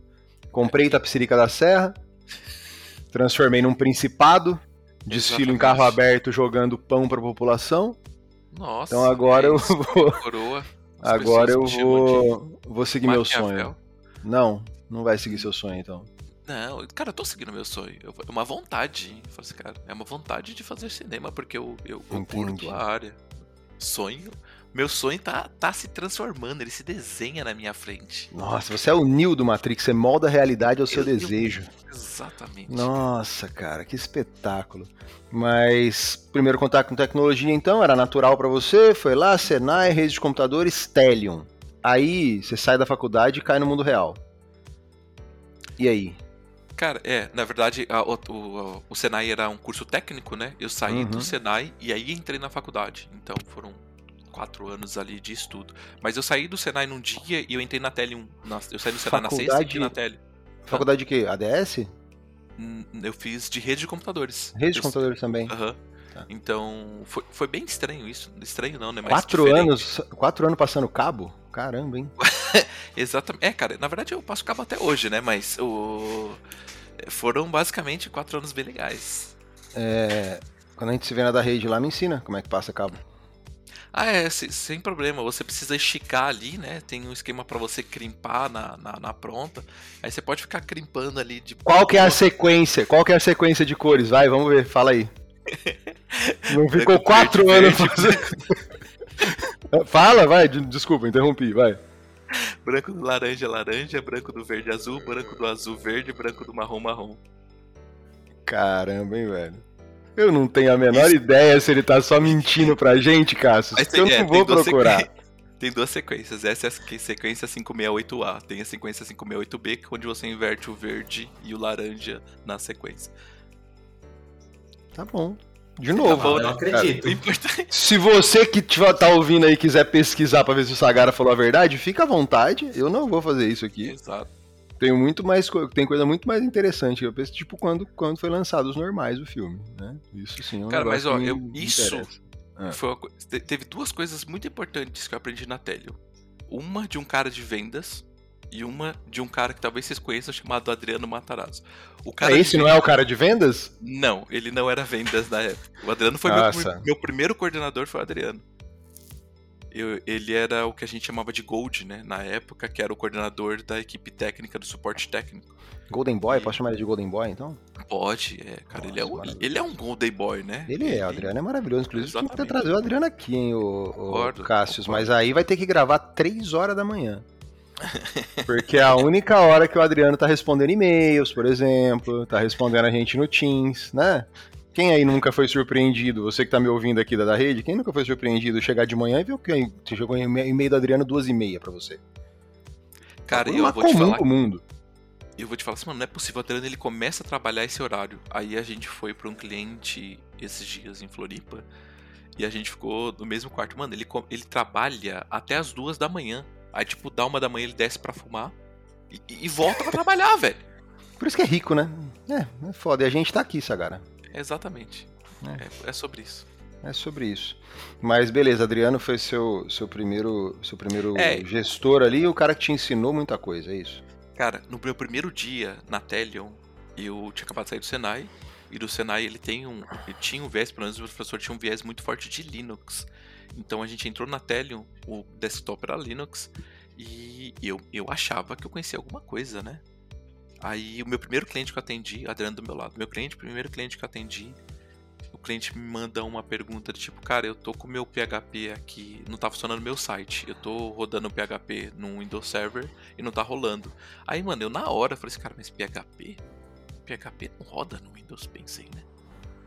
Comprei. Tapicirica da Serra transformei num principado, desfilo em carro aberto jogando pão pra população. Nossa. Então agora é eu vou. Coroa. Agora eu vou, vou seguir meu sonho. Não, não vai seguir seu sonho então. Não, cara, eu tô seguindo meu sonho. É uma vontade. Assim, cara, é uma vontade de fazer cinema, porque eu, eu, eu curto a área. Sonho meu sonho tá, tá se transformando, ele se desenha na minha frente. Nossa, você é o Neo do Matrix, você molda a realidade ao seu eu, desejo. Eu, exatamente. Nossa, cara, que espetáculo. Mas, primeiro contato com tecnologia, então, era natural para você, foi lá, Senai, rede de computadores, Stellium. Aí, você sai da faculdade e cai no mundo real. E aí? Cara, é, na verdade, a, o, o, o, Senai era um curso técnico, né? Eu saí uhum. do Senai e aí entrei na faculdade. Então foram quatro anos ali de estudo. Mas eu saí do Senai num dia e eu entrei na Tele 1. Na, eu saí do Senai Faculdade... na sexta e entrei na Tele. Faculdade de quê? ADS? Hum, eu fiz de rede de computadores. Rede de computadores também. Aham. Tá. Então, foi, foi bem estranho isso. Estranho não, né? Mas quatro diferente. anos quatro anos passando cabo? Caramba, hein? Exatamente. É, cara, na verdade eu passo cabo até hoje, né? Mas o... foram basicamente quatro anos bem legais. É, Quando a gente se vê na da rede lá, me ensina como é que passa cabo. Ah, é, sem problema. Você precisa esticar ali, né? Tem um esquema para você crimpar na, na, na, pronta. Aí você pode ficar crimpando ali de. Qual que é a sequência? Qual que é a sequência de cores? Vai, vamos ver, fala aí. Não ficou quatro anos fazendo. Fala, vai, desculpa, interrompi, vai. Branco do laranja, laranja, branco do verde, azul, branco do azul, verde, branco do marrom, marrom. Caramba, hein, velho. Eu não tenho a menor Isso. ideia se ele tá só mentindo pra gente, Cássio. Mas tem, eu não é, vou procurar. Sequ... Tem duas sequências. Essa é a sequência 568A. Tem a sequência 568B, onde você inverte o verde e o laranja na sequência. Tá bom. De novo. Tá eu não acredito. Se você que tá ouvindo aí quiser pesquisar pra ver se o Sagara falou a verdade, fica à vontade. Eu não vou fazer isso aqui. Exato. Tem muito mais tem coisa muito mais interessante eu penso, tipo quando, quando foi lançado os normais do filme, né? Isso sim. É um Cara, mas ó, eu, isso foi uma, teve duas coisas muito importantes que eu aprendi na Telio. Uma de um cara de vendas e uma de um cara que talvez vocês conheçam chamado Adriano Matarazzo. O cara é, esse não vendas... é o cara de vendas? Não, ele não era vendas na época. O Adriano foi meu, meu, primeiro coordenador, foi o Adriano. Eu, ele era o que a gente chamava de Gold, né? Na época, que era o coordenador da equipe técnica do suporte técnico. Golden Boy? E... Posso chamar ele de Golden Boy, então? Pode, é, cara. Nossa, ele, é um, ele é um Golden Boy, né? Ele é, o Adriano é maravilhoso. Inclusive, tem que trazer o Adriano aqui, hein, o, o Cassius. Mas aí vai ter que gravar 3 horas da manhã. Porque é a única hora que o Adriano tá respondendo e-mails, por exemplo, tá respondendo a gente no Teams, né? Quem aí nunca foi surpreendido, você que tá me ouvindo aqui da, da rede, quem nunca foi surpreendido chegar de manhã e ver o que você chegou em e-mail do Adriano duas e meia pra você? Cara, eu vou te falar. mundo. Eu vou te falar assim, mano, não é possível. O Adriano ele começa a trabalhar esse horário. Aí a gente foi pra um cliente esses dias em Floripa. E a gente ficou no mesmo quarto. Mano, ele, ele trabalha até as duas da manhã. Aí, tipo, dá uma da manhã ele desce pra fumar e, e volta pra trabalhar, velho. Por isso que é rico, né? É, é foda. E a gente tá aqui, Sagara. Exatamente. É. é. É, sobre isso. É sobre isso. Mas beleza, Adriano foi seu, seu primeiro, seu primeiro é. gestor ali e o cara que te ensinou muita coisa, é isso? Cara, no meu primeiro dia na Telion, eu tinha acabado de sair do Senai. E do Senai ele tem um. Ele tinha um viés, pelo menos o professor tinha um viés muito forte de Linux. Então a gente entrou na Telion, o desktop era Linux, e eu, eu achava que eu conhecia alguma coisa, né? Aí o meu primeiro cliente que eu atendi, Adriano do meu lado, meu cliente, primeiro cliente que eu atendi, o cliente me manda uma pergunta de tipo, cara, eu tô com o meu PHP aqui, não tá funcionando meu site, eu tô rodando o PHP num Windows Server e não tá rolando. Aí, mano, eu na hora falei assim, cara, mas PHP? PHP não roda no Windows, pensei, né?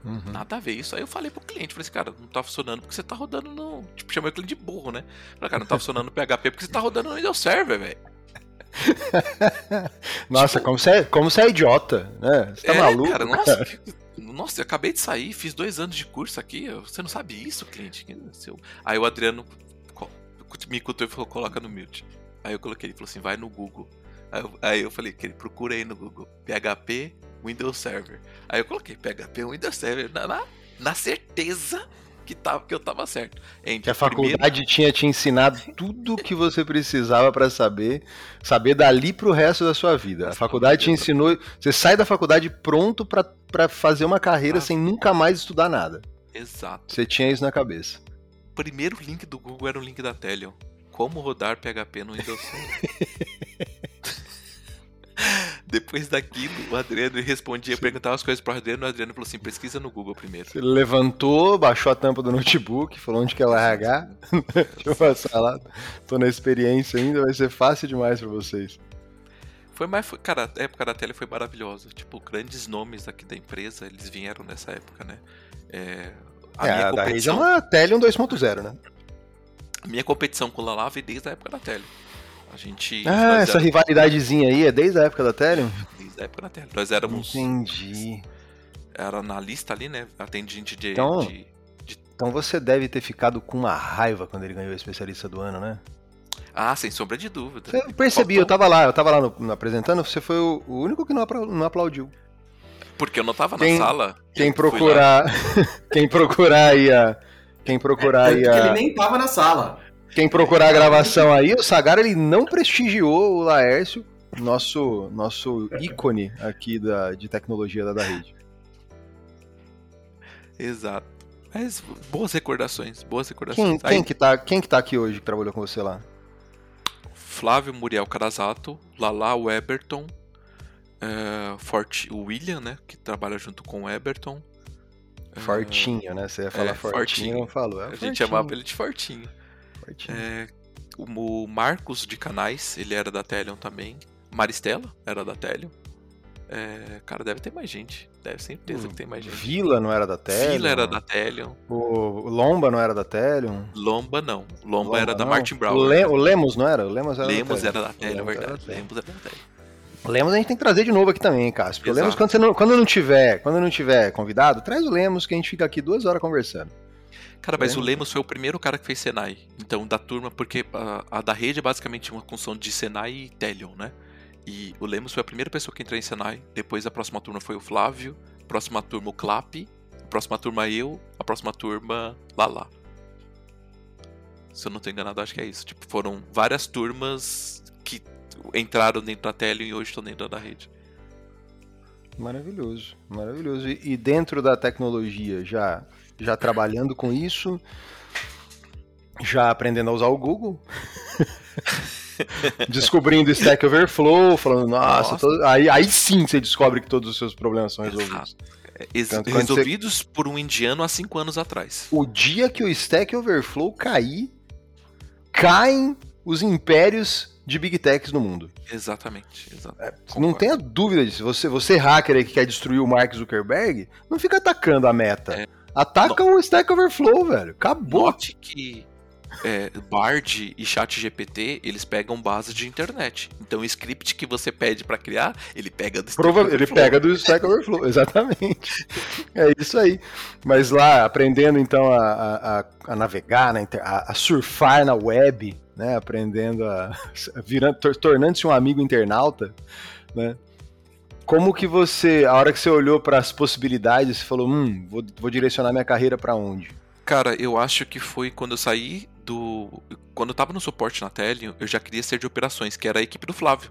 Uhum. Nada a ver isso. Aí eu falei pro cliente, falei assim, cara, não tá funcionando porque você tá rodando no. Tipo, chamei o cliente de burro, né? Falei, cara, não tá funcionando no PHP porque você tá rodando no Windows Server, velho. nossa, tipo, como, você é, como você é idiota, né? Você tá é, maluco? Cara, nossa, cara. nossa, eu acabei de sair, fiz dois anos de curso aqui, você não sabe isso, cliente? Aí o Adriano me cutou e falou, coloca no mute. Aí eu coloquei, ele falou assim, vai no Google. Aí eu, aí eu falei, procura aí no Google, PHP Windows Server. Aí eu coloquei PHP Windows Server na, na, na certeza que, tava, que eu tava certo. Entre que a faculdade primeiro... tinha te ensinado tudo que você precisava para saber, saber dali pro resto da sua vida. A faculdade te ensinou, você sai da faculdade pronto para fazer uma carreira ah, sem nunca mais estudar nada. Exato. Você tinha isso na cabeça. O primeiro link do Google era o link da Telion. Como rodar PHP no Windows Server. Depois daquilo, o Adriano respondia, perguntava as coisas pro Adriano, o Adriano falou assim: pesquisa no Google primeiro. Ele levantou, baixou a tampa do notebook, falou onde que é o RH. Deixa eu passar lá. Tô na experiência ainda, vai ser fácil demais para vocês. Foi mais. Foi, cara, a época da tele foi maravilhosa. Tipo, grandes nomes aqui da empresa, eles vieram nessa época, né? É, a é, minha a competição... da é uma Tele 2.0, né? A minha competição com o Lala veio desde a época da Tele. A gente. Ah, essa rivalidadezinha aí é desde a época da Telium? Desde a época da Telium. Nós éramos. Entendi. Era na lista ali, né? Atendente de, então, de, de... Então você deve ter ficado com uma raiva quando ele ganhou o especialista do ano, né? Ah, sem sombra de dúvida. Eu percebi, Faltou... eu tava lá, eu tava lá no, no apresentando, você foi o, o, único que não, não aplaudiu. Porque eu não tava quem, na sala. Quem procurar. quem procurar aí a. Quem procurar é, aí a. ele nem tava na sala. Quem procurar a gravação aí, o Sagara ele não prestigiou o Laércio, nosso, nosso ícone aqui da, de tecnologia da, da rede. Exato. Mas boas recordações, boas recordações. Quem, quem, Aí, que tá, quem que tá aqui hoje que trabalhou com você lá? Flávio Muriel Carazato, Lala Weberton, é, Fort, o William, né, que trabalha junto com o Eberton. Fortinho, né? Você ia falar é, fortinho, fortinho, não falou. É a gente chamava ele de Fortinho. É, o Marcos de Canais, ele era da Telion também. Maristela era da Telion. É, cara, deve ter mais gente. Deve certeza que tem mais gente. Vila não era da Telion? Vila era da Telion. O Lomba não era da Telion? Lomba não. Lomba, Lomba era da Martin Brown. O, Le o, Lemos não era? O Lemos era Lemos da Telion. Era da Telion, verdade. Lemos era da Telion. Lemos a gente tem que trazer de novo aqui também, Cássio. Porque o Lemos, quando, você não, quando não tiver, quando não tiver convidado, traz o Lemos que a gente fica aqui duas horas conversando. Cara, mas o Lemos foi o primeiro cara que fez Senai. Então, da turma, porque a, a da rede é basicamente uma função de Senai e Telion, né? E o Lemos foi a primeira pessoa que entrou em Senai. Depois a próxima turma foi o Flávio. A próxima turma o Clap. A próxima turma eu. A próxima turma Lala. Se eu não tô enganado, acho que é isso. Tipo, foram várias turmas que entraram dentro da tela e hoje estão dentro da rede. Maravilhoso, maravilhoso. E dentro da tecnologia, já, já trabalhando com isso, já aprendendo a usar o Google, descobrindo Stack Overflow, falando, nossa, nossa. Aí, aí sim você descobre que todos os seus problemas são resolvidos. É, ex resolvidos você... por um indiano há cinco anos atrás. O dia que o Stack Overflow cair, caem os impérios de Big Techs no mundo. Exatamente. exatamente. É, não tenha dúvida disso. Você, você hacker aí que quer destruir o Mark Zuckerberg, não fica atacando a meta. É. Ataca o Stack Overflow, velho. Acabou. Note que é, Bard e ChatGPT, eles pegam base de internet. Então o script que você pede para criar, ele pega do Stack Prova Overflow. Ele pega do Stack Overflow, exatamente. É isso aí. Mas lá, aprendendo então a, a, a navegar, a, a surfar na web, né? Aprendendo a. Virando, tornando-se um amigo internauta, né? Como que você, a hora que você olhou para as possibilidades, você falou, hum, vou, vou direcionar minha carreira para onde? Cara, eu acho que foi quando eu saí do. Quando eu tava no suporte na Telion, eu já queria ser de operações, que era a equipe do Flávio.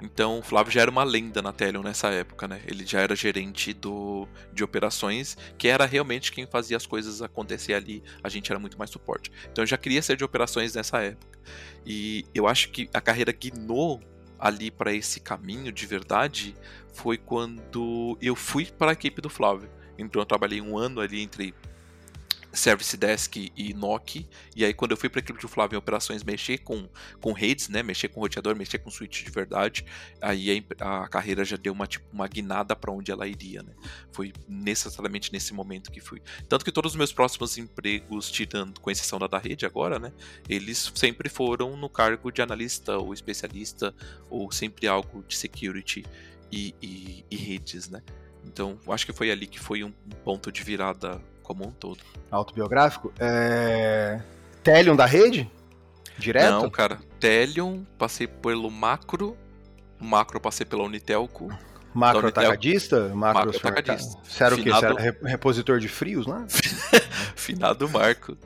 Então o Flávio já era uma lenda na Telion nessa época, né? Ele já era gerente do, de operações, que era realmente quem fazia as coisas acontecer ali. A gente era muito mais suporte. Então eu já queria ser de operações nessa época. E eu acho que a carreira guinou ali para esse caminho de verdade foi quando eu fui para a equipe do Flávio. Então eu trabalhei um ano ali entre Service Desk e NOC. E aí, quando eu fui para a equipe do Flávio em operações, mexer com, com redes, né? Mexer com roteador, mexer com switch de verdade. Aí a, a carreira já deu uma, tipo, uma guinada para onde ela iria, né? Foi necessariamente nesse momento que fui. Tanto que todos os meus próximos empregos, tirando, com exceção da da rede agora, né? Eles sempre foram no cargo de analista ou especialista, ou sempre algo de security e, e, e redes, né? Então, acho que foi ali que foi um ponto de virada como um todo. Autobiográfico? É... Telion da rede? Direto? Não, cara. Telion, passei pelo Macro. Macro passei pela Unitelco. Macro atacadista? Macro, macro atacadista. Você era o quê? Você era repositor de frios, né? Finado Marco.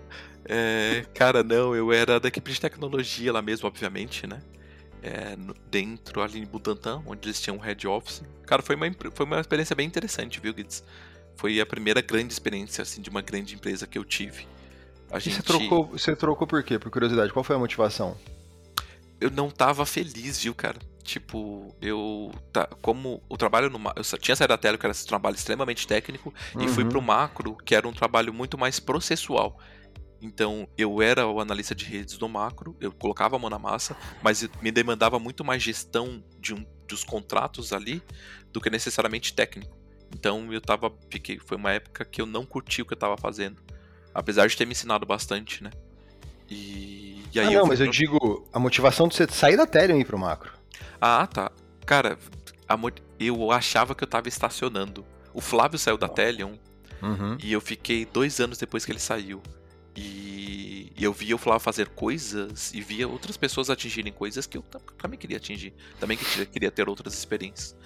É, cara, não, eu era da equipe de tecnologia lá mesmo, obviamente, né? É, dentro ali em Butantan, onde eles tinham um head office. Cara, foi uma, foi uma experiência bem interessante, viu, Guides? Foi a primeira grande experiência assim de uma grande empresa que eu tive. A gente... você, trocou, você trocou por quê? Por curiosidade, qual foi a motivação? Eu não tava feliz, viu, cara? Tipo, eu. Tá, como o trabalho no. Eu tinha saído da tela, que era esse trabalho extremamente técnico, uhum. e fui pro macro, que era um trabalho muito mais processual. Então, eu era o analista de redes do macro, eu colocava a mão na massa, mas me demandava muito mais gestão de um, dos contratos ali do que necessariamente técnico. Então eu tava. Fiquei, foi uma época que eu não curti o que eu tava fazendo. Apesar de ter me ensinado bastante, né? E, e aí ah, eu não, mas pro... eu digo, a motivação de você sair da Ethereum e ir pro macro. Ah, tá. Cara, a, eu achava que eu tava estacionando. O Flávio saiu da Telion uhum. e eu fiquei dois anos depois que ele saiu. E, e eu via o Flávio fazer coisas e via outras pessoas atingirem coisas que eu também queria atingir. Também queria ter outras experiências.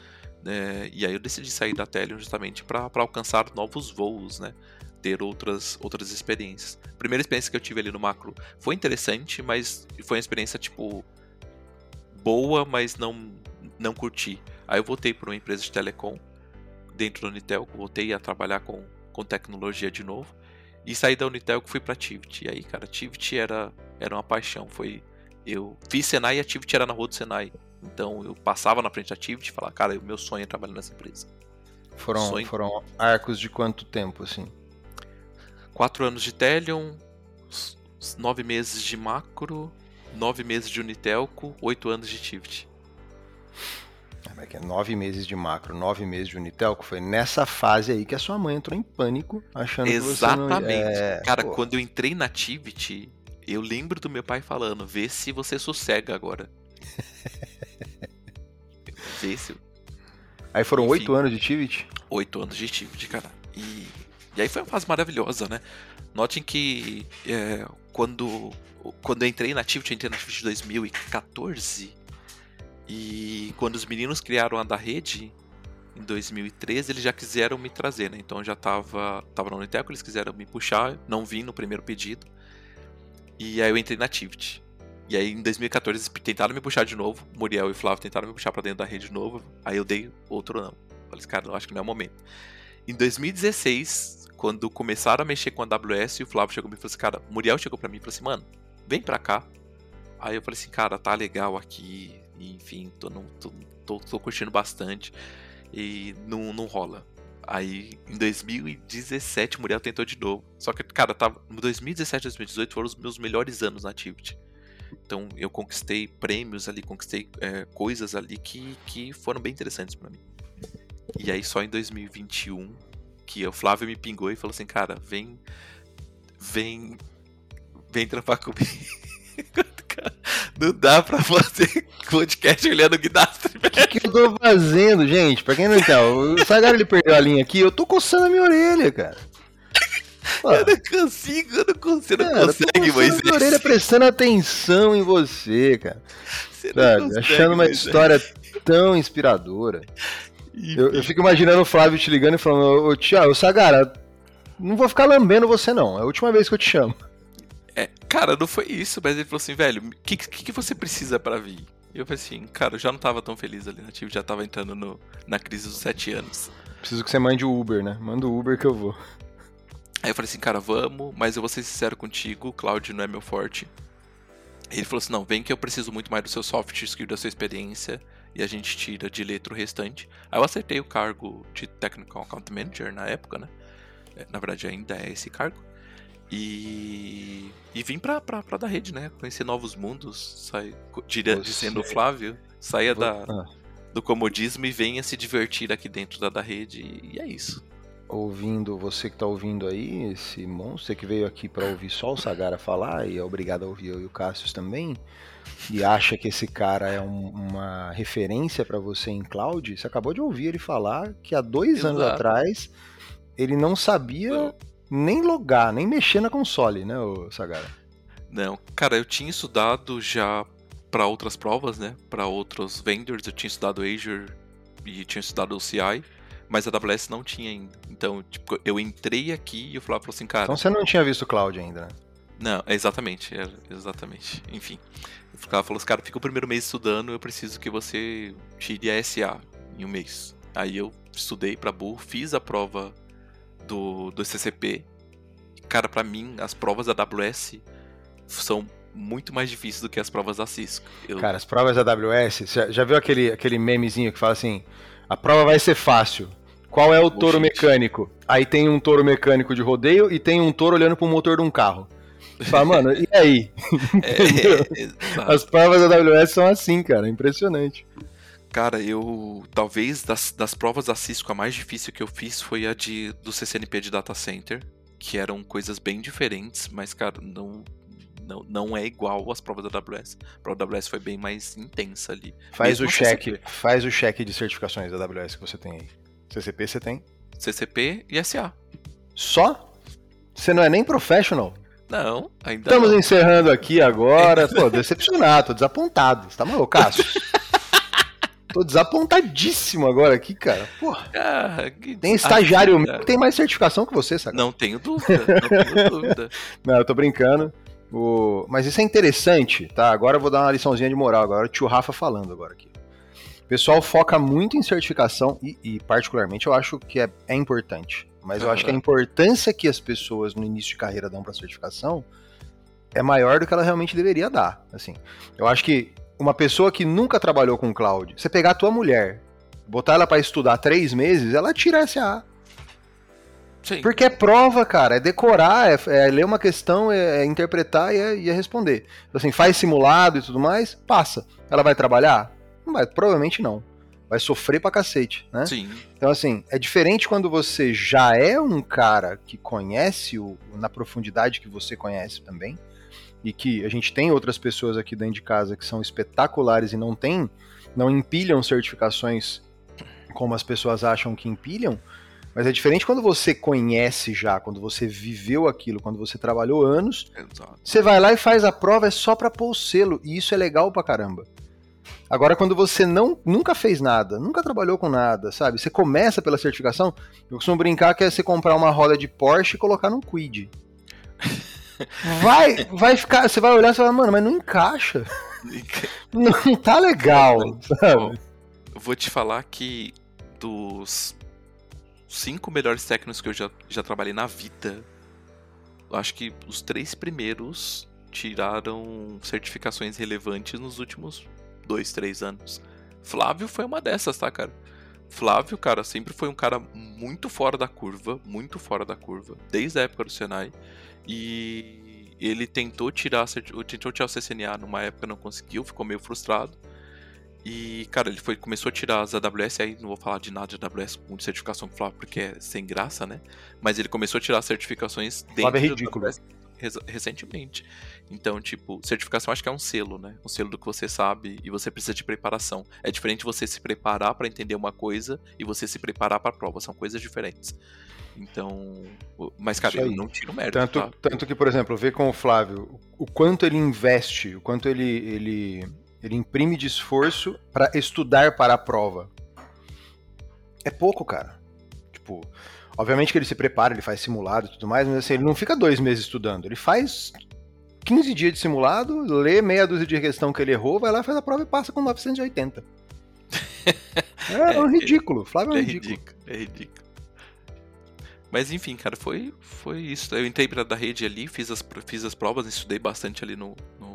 É, e aí eu decidi sair da Telion justamente para alcançar novos voos, né? Ter outras, outras experiências. A primeira experiência que eu tive ali no macro foi interessante, mas foi uma experiência, tipo, boa, mas não, não curti. Aí eu voltei para uma empresa de telecom dentro do Unitel, voltei a trabalhar com, com tecnologia de novo. E saí da Unitel que fui pra Tivit. E aí, cara, Tivit era, era uma paixão. Foi. Eu fiz Senai e a Tivit era na rua do Senai. Então eu passava na frente da Tivit e falava, cara, o meu sonho é trabalhar nessa empresa. Foram, sonho... foram arcos de quanto tempo, assim? Quatro anos de Telion, nove meses de macro, nove meses de Unitelco, oito anos de Tivit. É, é nove meses de macro, nove meses de Unitelco, foi nessa fase aí que a sua mãe entrou em pânico, achando Exatamente. que você não... É... Cara, Pô. quando eu entrei na Tivit, eu lembro do meu pai falando, vê se você sossega agora. se... Aí foram oito anos de Tivit? Oito anos de Tivit, cara. E... e aí foi uma fase maravilhosa, né? Notem que é, quando, quando eu entrei na Tivit, eu entrei na Tivit em 2014, e quando os meninos criaram a da rede, em 2013, eles já quiseram me trazer, né? Então eu já tava, tava na Uniteco, eles quiseram me puxar, não vim no primeiro pedido. E aí eu entrei na Tivit. E aí em 2014 eles tentaram me puxar de novo, Muriel e Flávio tentaram me puxar para dentro da rede de novo, aí eu dei outro não. Falei, cara, eu acho que não é o momento. Em 2016, quando começaram a mexer com a AWS, o Flávio chegou e falou assim, cara, Muriel chegou para mim e falou assim, mano, vem pra cá. Aí eu falei assim, cara, tá legal aqui, enfim, tô, não, tô, tô, tô, curtindo bastante e não, não rola. Aí em 2017 o Muriel tentou de novo. Só que, cara, tava, 2017 e 2018 foram os meus melhores anos na Activity. Então eu conquistei prêmios ali, conquistei é, coisas ali que, que foram bem interessantes para mim. E aí só em 2021 que o Flávio me pingou e falou assim, cara, vem. Vem. Vem trampar comigo. Não dá pra fazer podcast olhando o guidastro. O que, que, eu tô fazendo, gente? Pra quem não entende, o Sagar ele perdeu a linha aqui, eu tô coçando a minha orelha, cara. Pô. Eu não consigo, eu não consigo, não consegue, Moisés. Minha orelha prestando atenção em você, cara. Você Sabe, consegue, achando uma história tão inspiradora. Eu, eu, fico imaginando o Flávio te ligando e falando, ô Tiago, Sagara, não vou ficar lambendo você não, é a última vez que eu te chamo. É, cara, não foi isso, mas ele falou assim, velho, o que, que, que, você precisa para vir? E eu falei assim, cara, eu já não tava tão feliz ali na TIV, já tava entrando no, na crise dos sete anos. Preciso que você mande o Uber, né? Manda o Uber que eu vou. Aí eu falei assim, cara, vamos, mas eu vou ser sincero contigo, Cloud não é meu forte. Ele falou assim, não, vem que eu preciso muito mais do seu soft skill, da sua experiência, e a gente tira de letra o restante. Aí eu acertei o cargo de Technical Account Manager na época, né? É, na verdade ainda é esse cargo. E, e vim pra, pra, pra da rede, né? Conhecer novos mundos, sair, dizendo o Flávio, saia da, do comodismo e venha se divertir aqui dentro da da rede. E é isso. Ouvindo, você que tá ouvindo aí, esse monstro que veio aqui para ouvir só o Sagara falar, e é obrigado a ouvir eu e o Cassius também, e acha que esse cara é um, uma referência para você em cloud, você acabou de ouvir ele falar que há dois Exato. anos atrás ele não sabia nem logar, nem mexer na console, né, o Sagara? Não, cara, eu tinha estudado já para outras provas, né? Para outros vendors, eu tinha estudado Azure e tinha estudado o CI, mas a AWS não tinha ainda. Então, tipo, eu entrei aqui e o Flávio falou assim, cara. Então você não tinha visto o cloud ainda, né? Não, exatamente, exatamente. Enfim. O Flávio falou assim, cara, fica o primeiro mês estudando, eu preciso que você tire a SA em um mês. Aí eu estudei para burro, fiz a prova do, do CCP. Cara, para mim, as provas da AWS são muito mais difíceis do que as provas da Cisco. Eu... Cara, as provas da AWS, já, já viu aquele, aquele memezinho que fala assim: a prova vai ser fácil. Qual é o touro mecânico? Aí tem um touro mecânico de rodeio e tem um touro olhando pro motor de um carro. Você fala, mano, e aí? É, As provas da AWS são assim, cara, impressionante. Cara, eu. Talvez das, das provas da Cisco, a mais difícil que eu fiz foi a de do CCNP de Data Center. Que eram coisas bem diferentes, mas, cara, não, não, não é igual às provas da AWS. A prova da AWS foi bem mais intensa ali. Faz o cheque, faz o cheque de certificações da AWS que você tem aí. CCP você tem? CCP e SA. Só? Você não é nem professional? Não, ainda Estamos não. encerrando aqui agora. Pô, decepcionado, tô desapontado. Você tá maluco, Cássio? Tô desapontadíssimo agora aqui, cara. Porra. Ah, tem estagiário meu que tem mais certificação que você, sabe? Não tenho dúvida, não tenho dúvida. não, eu tô brincando. O... Mas isso é interessante, tá? Agora eu vou dar uma liçãozinha de moral agora. O tio Rafa falando agora aqui. O pessoal foca muito em certificação e, e particularmente, eu acho que é, é importante. mas eu acho que a importância que as pessoas no início de carreira dão para certificação é maior do que ela realmente deveria dar. Assim, eu acho que uma pessoa que nunca trabalhou com cloud, você pegar a tua mulher, botar ela para estudar três meses, ela tira SA. Sim. Porque é prova, cara, é decorar, é, é ler uma questão, é, é interpretar e é, e é, responder. Então, assim, faz simulado e tudo mais, passa. Ela vai trabalhar? Provavelmente não. Vai sofrer pra cacete, né? Sim. Então, assim, é diferente quando você já é um cara que conhece o, na profundidade que você conhece também, e que a gente tem outras pessoas aqui dentro de casa que são espetaculares e não tem, não empilham certificações como as pessoas acham que empilham, mas é diferente quando você conhece já, quando você viveu aquilo, quando você trabalhou anos, Exato. você vai lá e faz a prova é só para pôr o selo, e isso é legal pra caramba. Agora, quando você não nunca fez nada, nunca trabalhou com nada, sabe? Você começa pela certificação, eu costumo brincar que é você comprar uma roda de Porsche e colocar num Quid. vai, vai ficar. Você vai olhar e falar, mano, mas não encaixa. não tá legal, sabe? Eu vou te falar que dos cinco melhores técnicos que eu já, já trabalhei na vida, eu acho que os três primeiros tiraram certificações relevantes nos últimos dois, três anos. Flávio foi uma dessas, tá, cara? Flávio, cara, sempre foi um cara muito fora da curva, muito fora da curva, desde a época do Senai. E ele tentou tirar, tentou tirar o CCNA numa época não conseguiu, ficou meio frustrado. E, cara, ele foi, começou a tirar as AWS, aí não vou falar de nada de AWS com certificação Flávio, porque é sem graça, né? Mas ele começou a tirar certificações dentro Flávio é ridículo. AWS recentemente. Então, tipo, certificação acho que é um selo, né? Um selo do que você sabe e você precisa de preparação. É diferente você se preparar para entender uma coisa e você se preparar para a prova, são coisas diferentes. Então, mas cara, eu não tiro mérito. Tanto, tá? tanto que, por exemplo, ver com o Flávio o quanto ele investe, o quanto ele, ele, ele imprime de esforço para estudar para a prova. É pouco, cara. Tipo, obviamente que ele se prepara, ele faz simulado e tudo mais, mas assim, ele não fica dois meses estudando. Ele faz 15 dias de simulado, lê meia dúzia de questão que ele errou, vai lá, faz a prova e passa com 980. é, é, um ridículo. Flávio é, é ridículo. ridículo. É ridículo. Mas enfim, cara, foi, foi isso. Eu entrei pra da rede ali, fiz as, fiz as provas, estudei bastante ali no, no,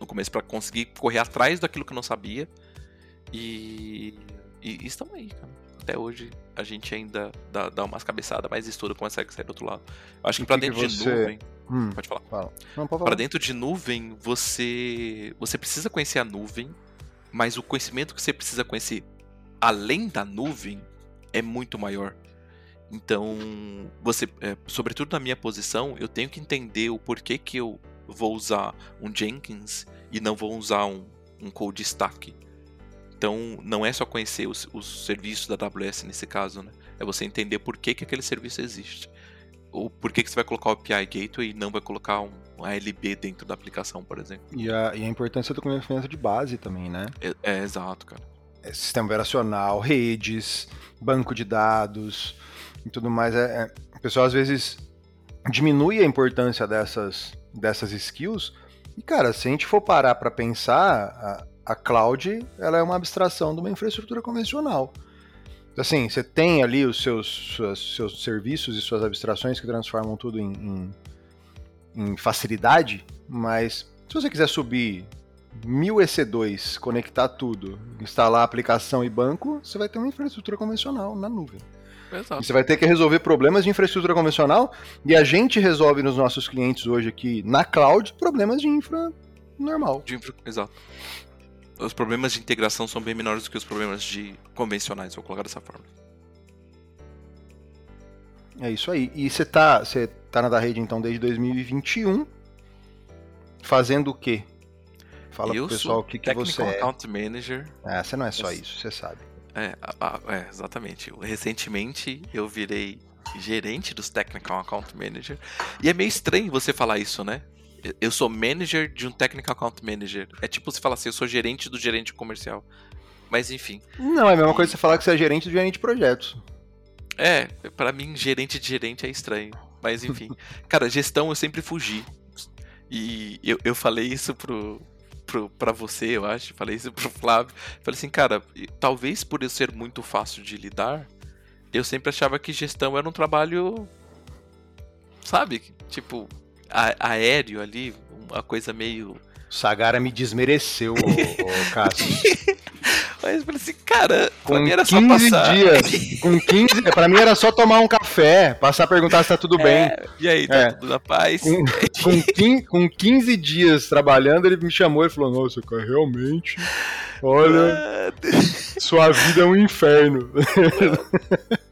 no começo para conseguir correr atrás daquilo que eu não sabia. E, e, e estamos aí, cara. Até hoje a gente ainda dá, dá umas cabeçadas, mas estuda, consegue sair do outro lado. Eu acho que, que pra dentro que você... de nuvem. Hum, pode falar. Fala. Pra dentro de nuvem, você. Você precisa conhecer a nuvem, mas o conhecimento que você precisa conhecer além da nuvem é muito maior. Então, você, é, sobretudo na minha posição, eu tenho que entender o porquê que eu vou usar um Jenkins e não vou usar um, um Code Stack. Então, não é só conhecer os, os, serviços da AWS nesse caso, né? É você entender por que, que aquele serviço existe. Ou por que, que você vai colocar o API Gateway e não vai colocar um, um ALB dentro da aplicação, por exemplo. E a, e a importância do conhecimento de base também, né? É, é exato, cara. É, sistema operacional, redes, banco de dados, e tudo mais. É, é, o pessoal às vezes diminui a importância dessas, dessas skills. E, cara, se a gente for parar para pensar, a, a cloud ela é uma abstração de uma infraestrutura convencional. Assim, você tem ali os seus, seus, seus serviços e suas abstrações que transformam tudo em, em, em facilidade, mas se você quiser subir mil EC2, conectar tudo, instalar aplicação e banco, você vai ter uma infraestrutura convencional na nuvem. Exato. Você vai ter que resolver problemas de infraestrutura convencional e a gente resolve nos nossos clientes hoje aqui na cloud problemas de infra normal. De infra, exato. Os problemas de integração são bem menores do que os problemas de convencionais, vou colocar dessa forma. É isso aí. E você tá, você tá na da rede então desde 2021, fazendo o quê? Fala eu pro pessoal o que, que você é. Account Manager. É, você não é só isso, você sabe. É, é, exatamente. Recentemente eu virei gerente dos Technical Account Manager. E é meio estranho você falar isso, né? Eu sou manager de um Technical Account Manager. É tipo você falar assim, eu sou gerente do gerente comercial. Mas enfim. Não, é a mesma e... coisa você falar que você é gerente do gerente de projetos. É, para mim, gerente de gerente é estranho. Mas enfim. Cara, gestão eu sempre fugi. E eu, eu falei isso pro, para você, eu acho, falei isso pro Flávio. Falei assim, cara, talvez por eu ser muito fácil de lidar, eu sempre achava que gestão era um trabalho, sabe, tipo, a, aéreo ali, uma coisa meio. Sagara me desmereceu, ô, ô Cássio. Mas eu falei assim, cara, Com pra mim era 15 só passar. dias. Com 15, pra mim era só tomar um café, passar a perguntar se tá tudo bem. É, e aí, tá É. tudo na paz? Com, com, 15, com 15 dias trabalhando, ele me chamou e falou: Nossa, cara, realmente, olha, Ah, sua vida é um inferno.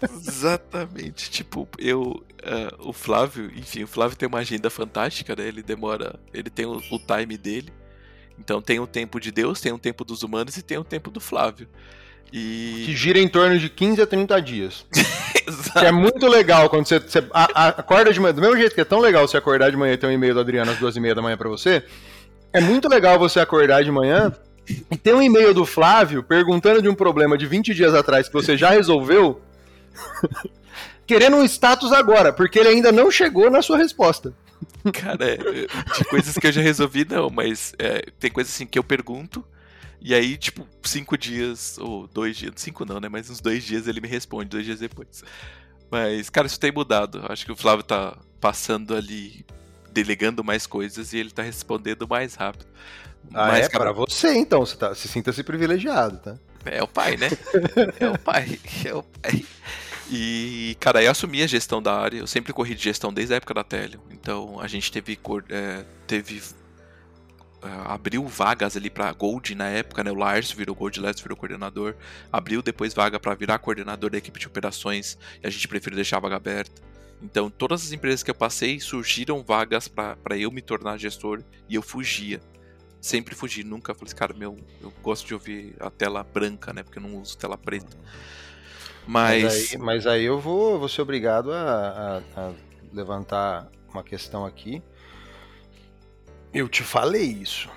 Exatamente. Tipo, eu. ah, o Flávio, enfim, o Flávio tem uma agenda fantástica, né? Ele demora. Ele tem o, o time dele. Então tem o tempo de Deus, tem o tempo dos humanos e tem o tempo do Flávio. Que E. gira em torno de 15 a 30 dias. Exato. Que é muito legal quando você, você a- a- acorda de manhã. Do mesmo jeito que é tão legal você acordar de manhã e ter um e-mail do Adriano às duas e meia da manhã pra você, é muito legal você acordar de manhã e ter um e-mail do Flávio perguntando de um problema de 20 dias atrás que você já resolveu, querendo um status agora, porque ele ainda não chegou na sua resposta. Cara, é, de coisas que eu já resolvi, não, mas é, tem coisas assim que eu pergunto. E aí, tipo, cinco dias, ou dois dias, cinco não, né? Mas uns dois dias ele me responde, dois dias depois. Mas, cara, isso tem mudado. Acho que o Flávio tá passando ali, delegando mais coisas e ele tá respondendo mais rápido. Ah, Mas, é para você então, você tá, se sinta-se privilegiado, tá? É o pai, né? É o pai. É o pai. E, cara, eu assumi a gestão da área. Eu sempre corri de gestão desde a época da Telio. Então, a gente teve. é, teve é, abriu vagas ali pra Gold na época, né? O Lars virou Gold, Lars virou coordenador. Abriu depois vaga pra virar coordenador da equipe de operações. E a gente preferiu deixar a vaga aberta. Então, todas as empresas que eu passei surgiram vagas pra eu me tornar gestor. E eu fugia sempre fugi, nunca falei cara, meu, eu gosto de ouvir a tela branca, né? Porque eu não uso tela preta. Mas, Mas aí, mas aí eu vou, vou ser obrigado a, a- a levantar uma questão aqui. Eu te falei isso.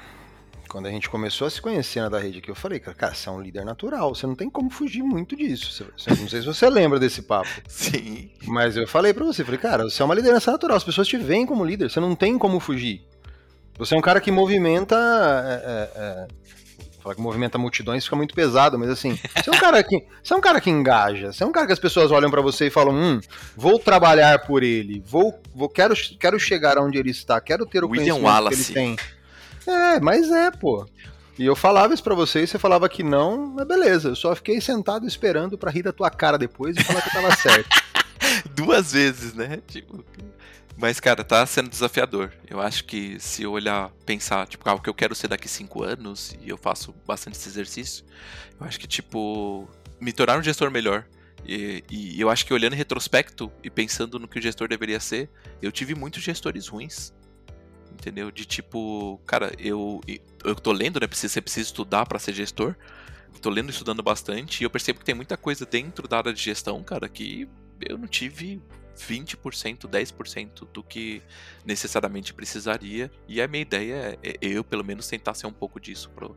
Quando a gente começou a se conhecer na da rede aqui, eu falei, cara, você é um líder natural, você não tem como fugir muito disso. Você- não sei se você lembra desse papo. sim, Mas eu falei pra você, falei, cara, você é uma liderança natural, as pessoas te veem como líder, você não tem como fugir. Você é um cara que movimenta. É, é, é, falar que movimenta multidões fica muito pesado, mas assim, você é um cara que. Você é um cara que engaja, você é um cara que as pessoas olham pra você e falam, hum, vou trabalhar por ele, vou, vou quero, quero chegar onde ele está, quero ter o William conhecimento Wallace. que ele tem. É, mas é, pô. E eu falava isso pra você e você falava que não, mas beleza, eu só fiquei sentado esperando pra rir da tua cara depois e falar que eu tava certo. duas vezes, né? Tipo, mas, cara, tá sendo desafiador. Eu acho que se eu olhar, pensar, tipo, ah, o que eu quero ser daqui cinco anos, e eu faço bastante esse exercício, eu acho que, tipo, me tornar um gestor melhor. E, e eu acho que olhando em retrospecto e pensando no que o gestor deveria ser, eu tive muitos gestores ruins. Entendeu? De tipo, cara, eu, eu tô lendo, né? Você precisa estudar pra ser gestor. Tô lendo e estudando bastante. E eu percebo que tem muita coisa dentro da área de gestão, cara, que eu não tive 20%, 10% do que necessariamente precisaria. E a minha ideia é eu, pelo menos, tentar ser um pouco disso pro,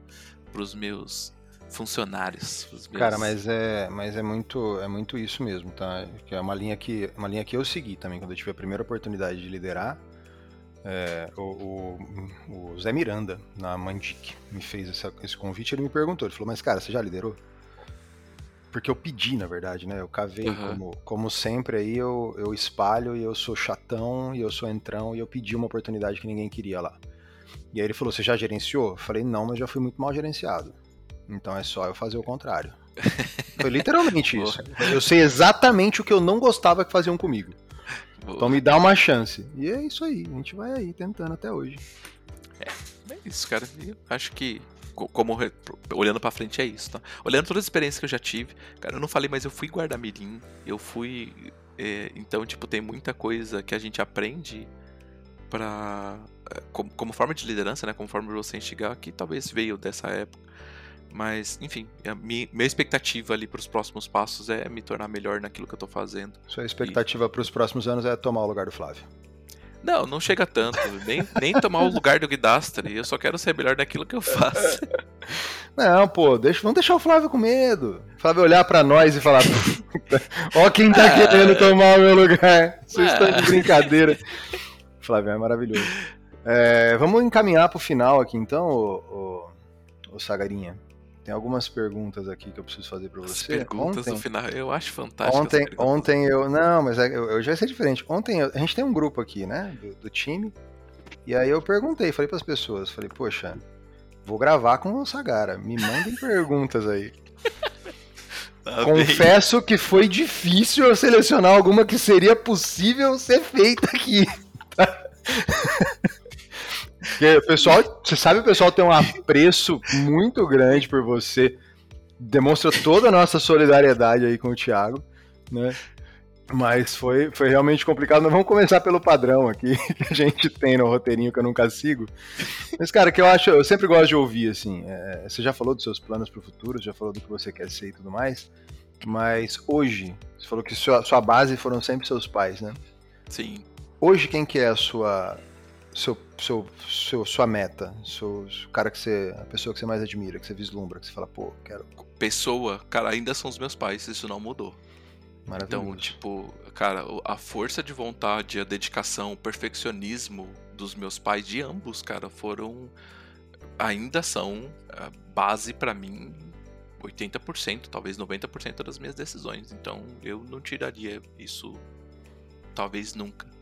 pros meus funcionários. meus- Cara, mas é, mas é muito, é muito isso mesmo, tá? Que é uma linha que, uma linha que eu segui também quando eu tive a primeira oportunidade de liderar. É, o, o- o Zé Miranda na Mandic me fez essa- esse convite. Ele me perguntou, ele falou: "Mas cara, você já liderou?" Porque eu pedi, na verdade, né? Eu cavei Aham. como, como sempre aí eu, eu espalho e eu sou chatão e eu sou entrão e eu pedi uma oportunidade que ninguém queria lá. E aí ele falou: "Você já gerenciou?" Eu falei: "Não, mas já fui muito mal gerenciado." Então é só eu fazer o contrário. Foi literalmente Boa. isso. Eu sei exatamente o que eu não gostava que faziam comigo. Vou- Então me dá uma chance. E é isso aí. A gente vai aí tentando até hoje. É isso, cara. Eu acho que, como olhando pra frente, é isso, tá? Olhando todas as experiências que eu já tive, cara, eu não falei, mas eu fui guarda-mirim, eu fui. é, então, tipo, tem muita coisa que a gente aprende pra. é, como, como forma de liderança, né? Como forma de você enxergar, que talvez veio dessa época. Mas, enfim, a minha, minha expectativa ali pros próximos passos é me tornar melhor naquilo que eu tô fazendo. Sua expectativa para os próximos anos é tomar o lugar do Flávio. Não, não chega tanto. Nem, nem tomar o lugar do Guidastri. Eu só quero ser melhor naquilo que eu faço. Não, pô, deixa, vamos deixar o Flávio com medo. O Flávio olhar pra nós e falar: Ó, quem tá Ah. querendo tomar o meu lugar. Vocês estão de Ah. brincadeira. O Flávio é maravilhoso. É, vamos encaminhar pro final aqui então, ô, ô, ô Sagarinha. Tem algumas perguntas aqui que eu preciso fazer para você. As perguntas ontem, no final, eu acho fantástico. Ontem, ontem eu. Não, mas é, eu, já sei diferente. Ontem eu, a gente tem um grupo aqui, né? Do, do time. E aí eu perguntei, falei para as pessoas, falei, poxa, vou gravar com o Sagara. Me mandem perguntas aí. Tá Confesso bem. que foi difícil eu selecionar alguma que seria possível ser feita aqui. Porque o pessoal, você sabe, o pessoal tem um apreço muito grande por você. Demonstra toda a nossa solidariedade aí com o Thiago, né? Mas foi, foi realmente complicado. Mas vamos começar pelo padrão aqui que a gente tem no roteirinho que eu nunca sigo. Mas, cara, que eu acho, eu sempre gosto de ouvir, assim. É, você já falou dos seus planos para o futuro, já falou do que você quer ser e tudo mais. Mas hoje, você falou que sua, sua base foram sempre seus pais, né? Sim. Hoje, quem que é a sua seu, seu, seu, sua meta, seu, o cara que você, a pessoa que você mais admira, que você vislumbra, que você fala, pô, quero. Pessoa, cara, ainda são os meus pais, isso não mudou. Maravilhoso. Então, tipo, cara, a força de vontade, a dedicação, o perfeccionismo dos meus pais, de ambos, cara, foram. Ainda são a base para mim 80%, talvez 90% das minhas decisões. Então eu não tiraria isso, talvez nunca.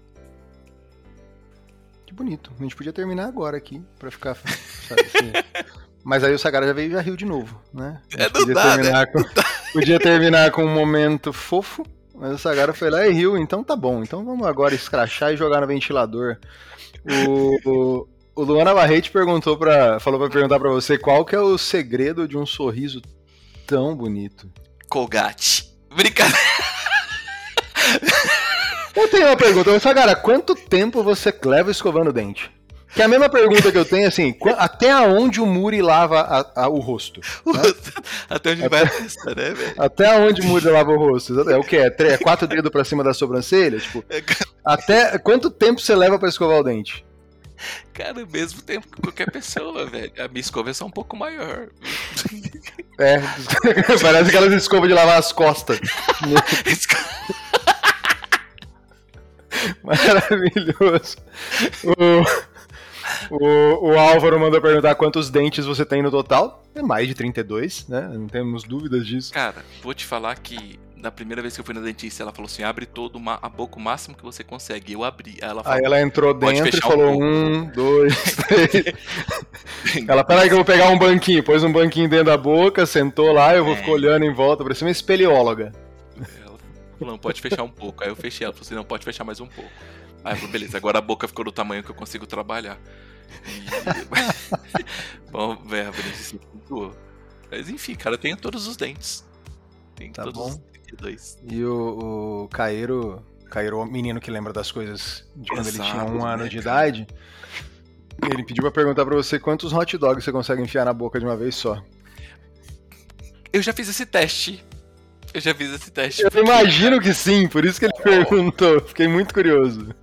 Que bonito. A gente podia terminar agora aqui, pra ficar. Sabe, assim. Mas aí o Sagara já veio e já riu de novo, né? É, não podia, dá, terminar né? com, podia terminar com um momento fofo, mas o Sagara foi lá e riu, então tá bom. Então vamos agora escrachar e jogar no ventilador. O, o, o Luana Barrete perguntou pra, falou pra perguntar pra você qual que é o segredo de um sorriso tão bonito. Colgate. Brincadeira. Eu tenho uma pergunta, Sagara, quanto tempo você leva escovando o dente? Que é a mesma pergunta que eu tenho, assim, até onde o Muri lava a, a, o rosto? Né? até onde até, vai a testa, né, velho? Até onde o Muri lava o rosto? É o que? É, é quatro dedos pra cima da sobrancelha? Tipo, é até quanto tempo você leva pra escovar o dente? Cara, o mesmo tempo que qualquer pessoa, velho. A minha escova é só um pouco maior. É, parece aquelas escovas de lavar as costas. Maravilhoso. O, o, o, Álvaro mandou perguntar quantos dentes você tem no total. É mais de 32, né? Não temos dúvidas disso. Cara, vou te falar que na primeira vez que eu fui na dentista, ela falou assim: abre todo a boca o máximo que você consegue. Eu abri. Aí ela, falou, Aí ela entrou dentro e falou: um, dois, três. ela, peraí que eu vou pegar um banquinho. Pôs um banquinho dentro da boca, sentou lá, eu vou é. ficar olhando em volta, parecia uma espeleóloga. Falou: não, pode fechar um pouco. Aí eu fechei. Ela falou assim: não, pode fechar mais um pouco. Aí eu falei: beleza, agora a boca ficou do tamanho que eu consigo trabalhar. E... Bom, velho, a Benícia Mas enfim, cara, eu tenho todos os dentes. Tem tá todos bom. os e o, o Cairo, Cairo, o menino que lembra das coisas de quando Exato, ele tinha um ano né, de idade, ele pediu pra perguntar pra você quantos hot dogs você consegue enfiar na boca de uma vez só. Eu já fiz esse teste. Eu já fiz esse teste. Eu porque... imagino que sim, por isso que ele perguntou. Fiquei muito curioso.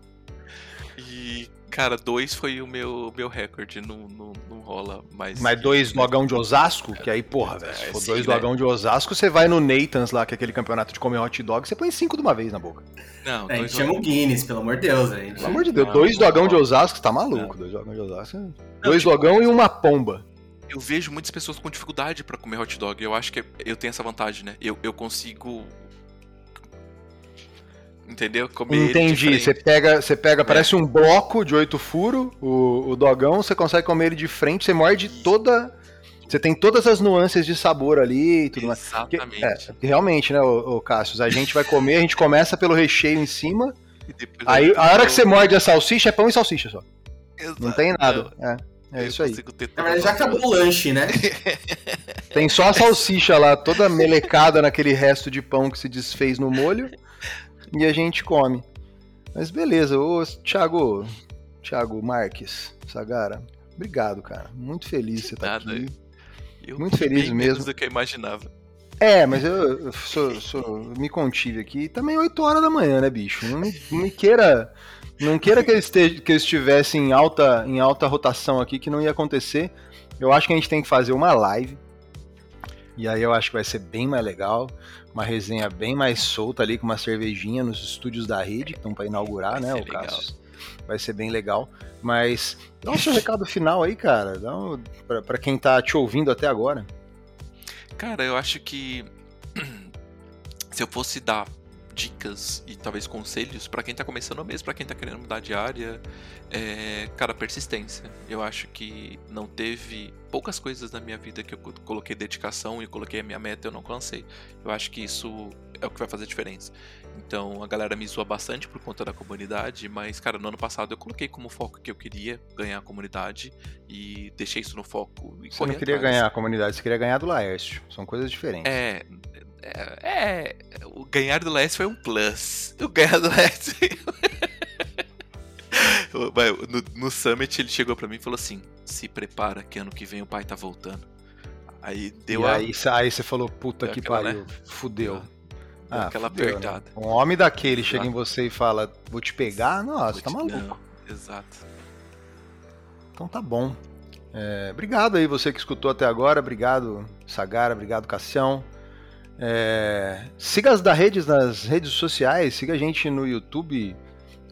Cara, dois foi o meu, meu recorde, não, não, não rola mais. Mas dois dogão de Osasco? Que aí, porra, velho, se for é, dois né? dogão de Osasco, você vai no Nathan's lá, que é aquele campeonato de comer hot dog, você põe cinco de uma vez na boca. Não, é, a gente chama o Guinness, pelo amor de Deus. Gente. Pelo amor de Deus, dois dogão de Osasco, tá maluco. Dois dogão de Osasco. Não, dois tipo, dogão e uma pomba. Eu vejo muitas pessoas com dificuldade para comer hot dog. Eu acho que eu tenho essa vantagem, né? Eu, eu consigo entendeu? Comer Entendi. Você pega, você pega, é. parece um bloco de oito furos, o, o dogão, você consegue comer ele de frente, você morde toda. Você tem todas as nuances de sabor ali e tudo mais. Exatamente. É, realmente, né, o, o Cassius? A gente vai comer, a gente começa pelo recheio em cima. Aí, a hora que você morde a salsicha, é pão e salsicha só. Exato. Não tem nada. É. É isso aí. Mas já acabou o lanche, né? Tem só a salsicha lá, toda melecada naquele resto de pão que se desfez no molho e a gente come. Mas beleza, ô Thiago, Thiago Marques, Sagara, obrigado, cara. Muito feliz de você estar tá aqui. Eu Muito feliz mesmo. do que eu imaginava. É, mas eu, eu sou, sou, me contive aqui. Também 8 horas da manhã, né, bicho? Não me, não me queira. Não queira que eu, esteja, que eu estivesse em alta, em alta rotação aqui, que não ia acontecer. Eu acho que a gente tem que fazer uma live. E aí eu acho que vai ser bem mais legal uma resenha bem mais solta ali, com uma cervejinha nos estúdios da rede, que estão para inaugurar, vai né, o caso. Vai ser bem legal. Mas dá um seu recado final aí, cara, um, para quem tá te ouvindo até agora. Cara, eu acho que se eu fosse dar dicas e talvez conselhos para quem tá começando mesmo, para quem tá querendo mudar de área, é, cara, persistência. Eu acho que não teve poucas coisas na minha vida que eu coloquei dedicação e coloquei a minha meta e eu não alcancei. Eu acho que isso é o que vai fazer diferença. Então a galera me zoa bastante por conta da comunidade, mas, cara, no ano passado eu coloquei como foco que eu queria ganhar a comunidade e deixei isso no foco. você não queria atrás. ganhar a comunidade, você queria ganhar do Laércio. São coisas diferentes. É, é, é, o ganhar do Leste foi um plus. O ganhar do Leste. no, no Summit ele chegou para mim e falou assim: se prepara que ano que vem o pai tá voltando. Aí deu e a... aí, aí você falou, puta que aquela, pariu, né? fudeu. Ah, aquela né? apertada. Né? Um homem daquele chega em você e fala, vou te pegar, nossa, vou tá maluco. Não, exato. Então tá bom. É, obrigado aí você que escutou até agora, obrigado Sagara, obrigado Cassião. É, siga as da redes nas redes sociais, siga a gente no YouTube,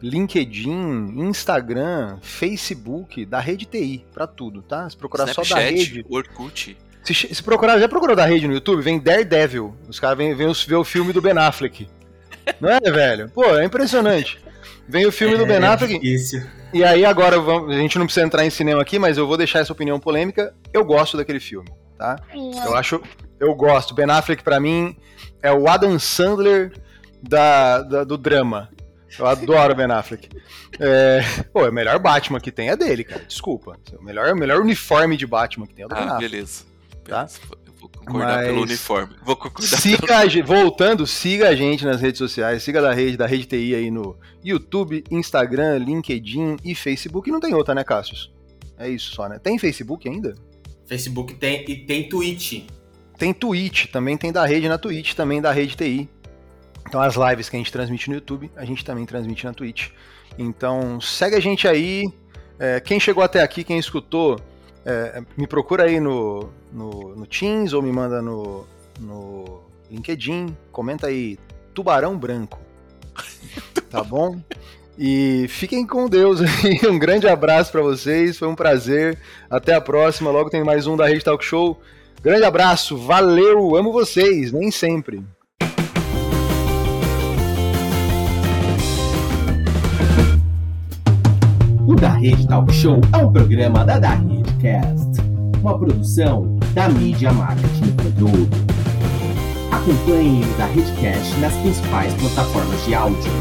LinkedIn, Instagram, Facebook, da rede TI, para tudo, tá? Se procurar Snapchat, só da rede. Orkut. Se, se, procurar, já procurou da rede no YouTube? Vem Daredevil. Os caras vêm, ver o filme do Ben Affleck. Não é, velho? Pô, é impressionante. Vem o filme é, do Ben Affleck. Isso. E aí agora vamos, a gente não precisa entrar em cinema aqui, mas eu vou deixar essa opinião polêmica. Eu gosto daquele filme, tá? Eu acho eu gosto. Ben Affleck, para mim, é o Adam Sandler da, da, do drama. Eu adoro Ben Affleck. É, pô, o melhor Batman que tem é dele, cara. Desculpa. O melhor, o melhor uniforme de Batman que tem é do ah, Ben Affleck. Beleza. Tá? Eu vou concordar Mas... pelo uniforme. Vou concordar siga pelo... Voltando, siga a gente nas redes sociais. Siga da rede, da Rede TI aí no YouTube, Instagram, LinkedIn e Facebook. E não tem outra, né, Cassius? É isso só, né? Tem Facebook ainda? Facebook tem e tem Twitch. Tem Twitch, também tem da rede na Twitch, também da rede TI. Então as lives que a gente transmite no YouTube, a gente também transmite na Twitch. Então segue a gente aí. É, quem chegou até aqui, quem escutou, é, me procura aí no, no, no, Teams ou me manda no, no LinkedIn. Comenta aí, Tubarão Branco. tá bom? E fiquem com Deus aí. Um grande abraço para vocês. Foi um prazer. Até a próxima. Logo tem mais um da Rede Talk Show. Grande abraço, valeu, amo vocês, nem sempre. O Da Rede Talk Show é um programa da Da Redcast, uma produção da mídia marketing produto. Acompanhe o Da Redcast nas principais plataformas de áudio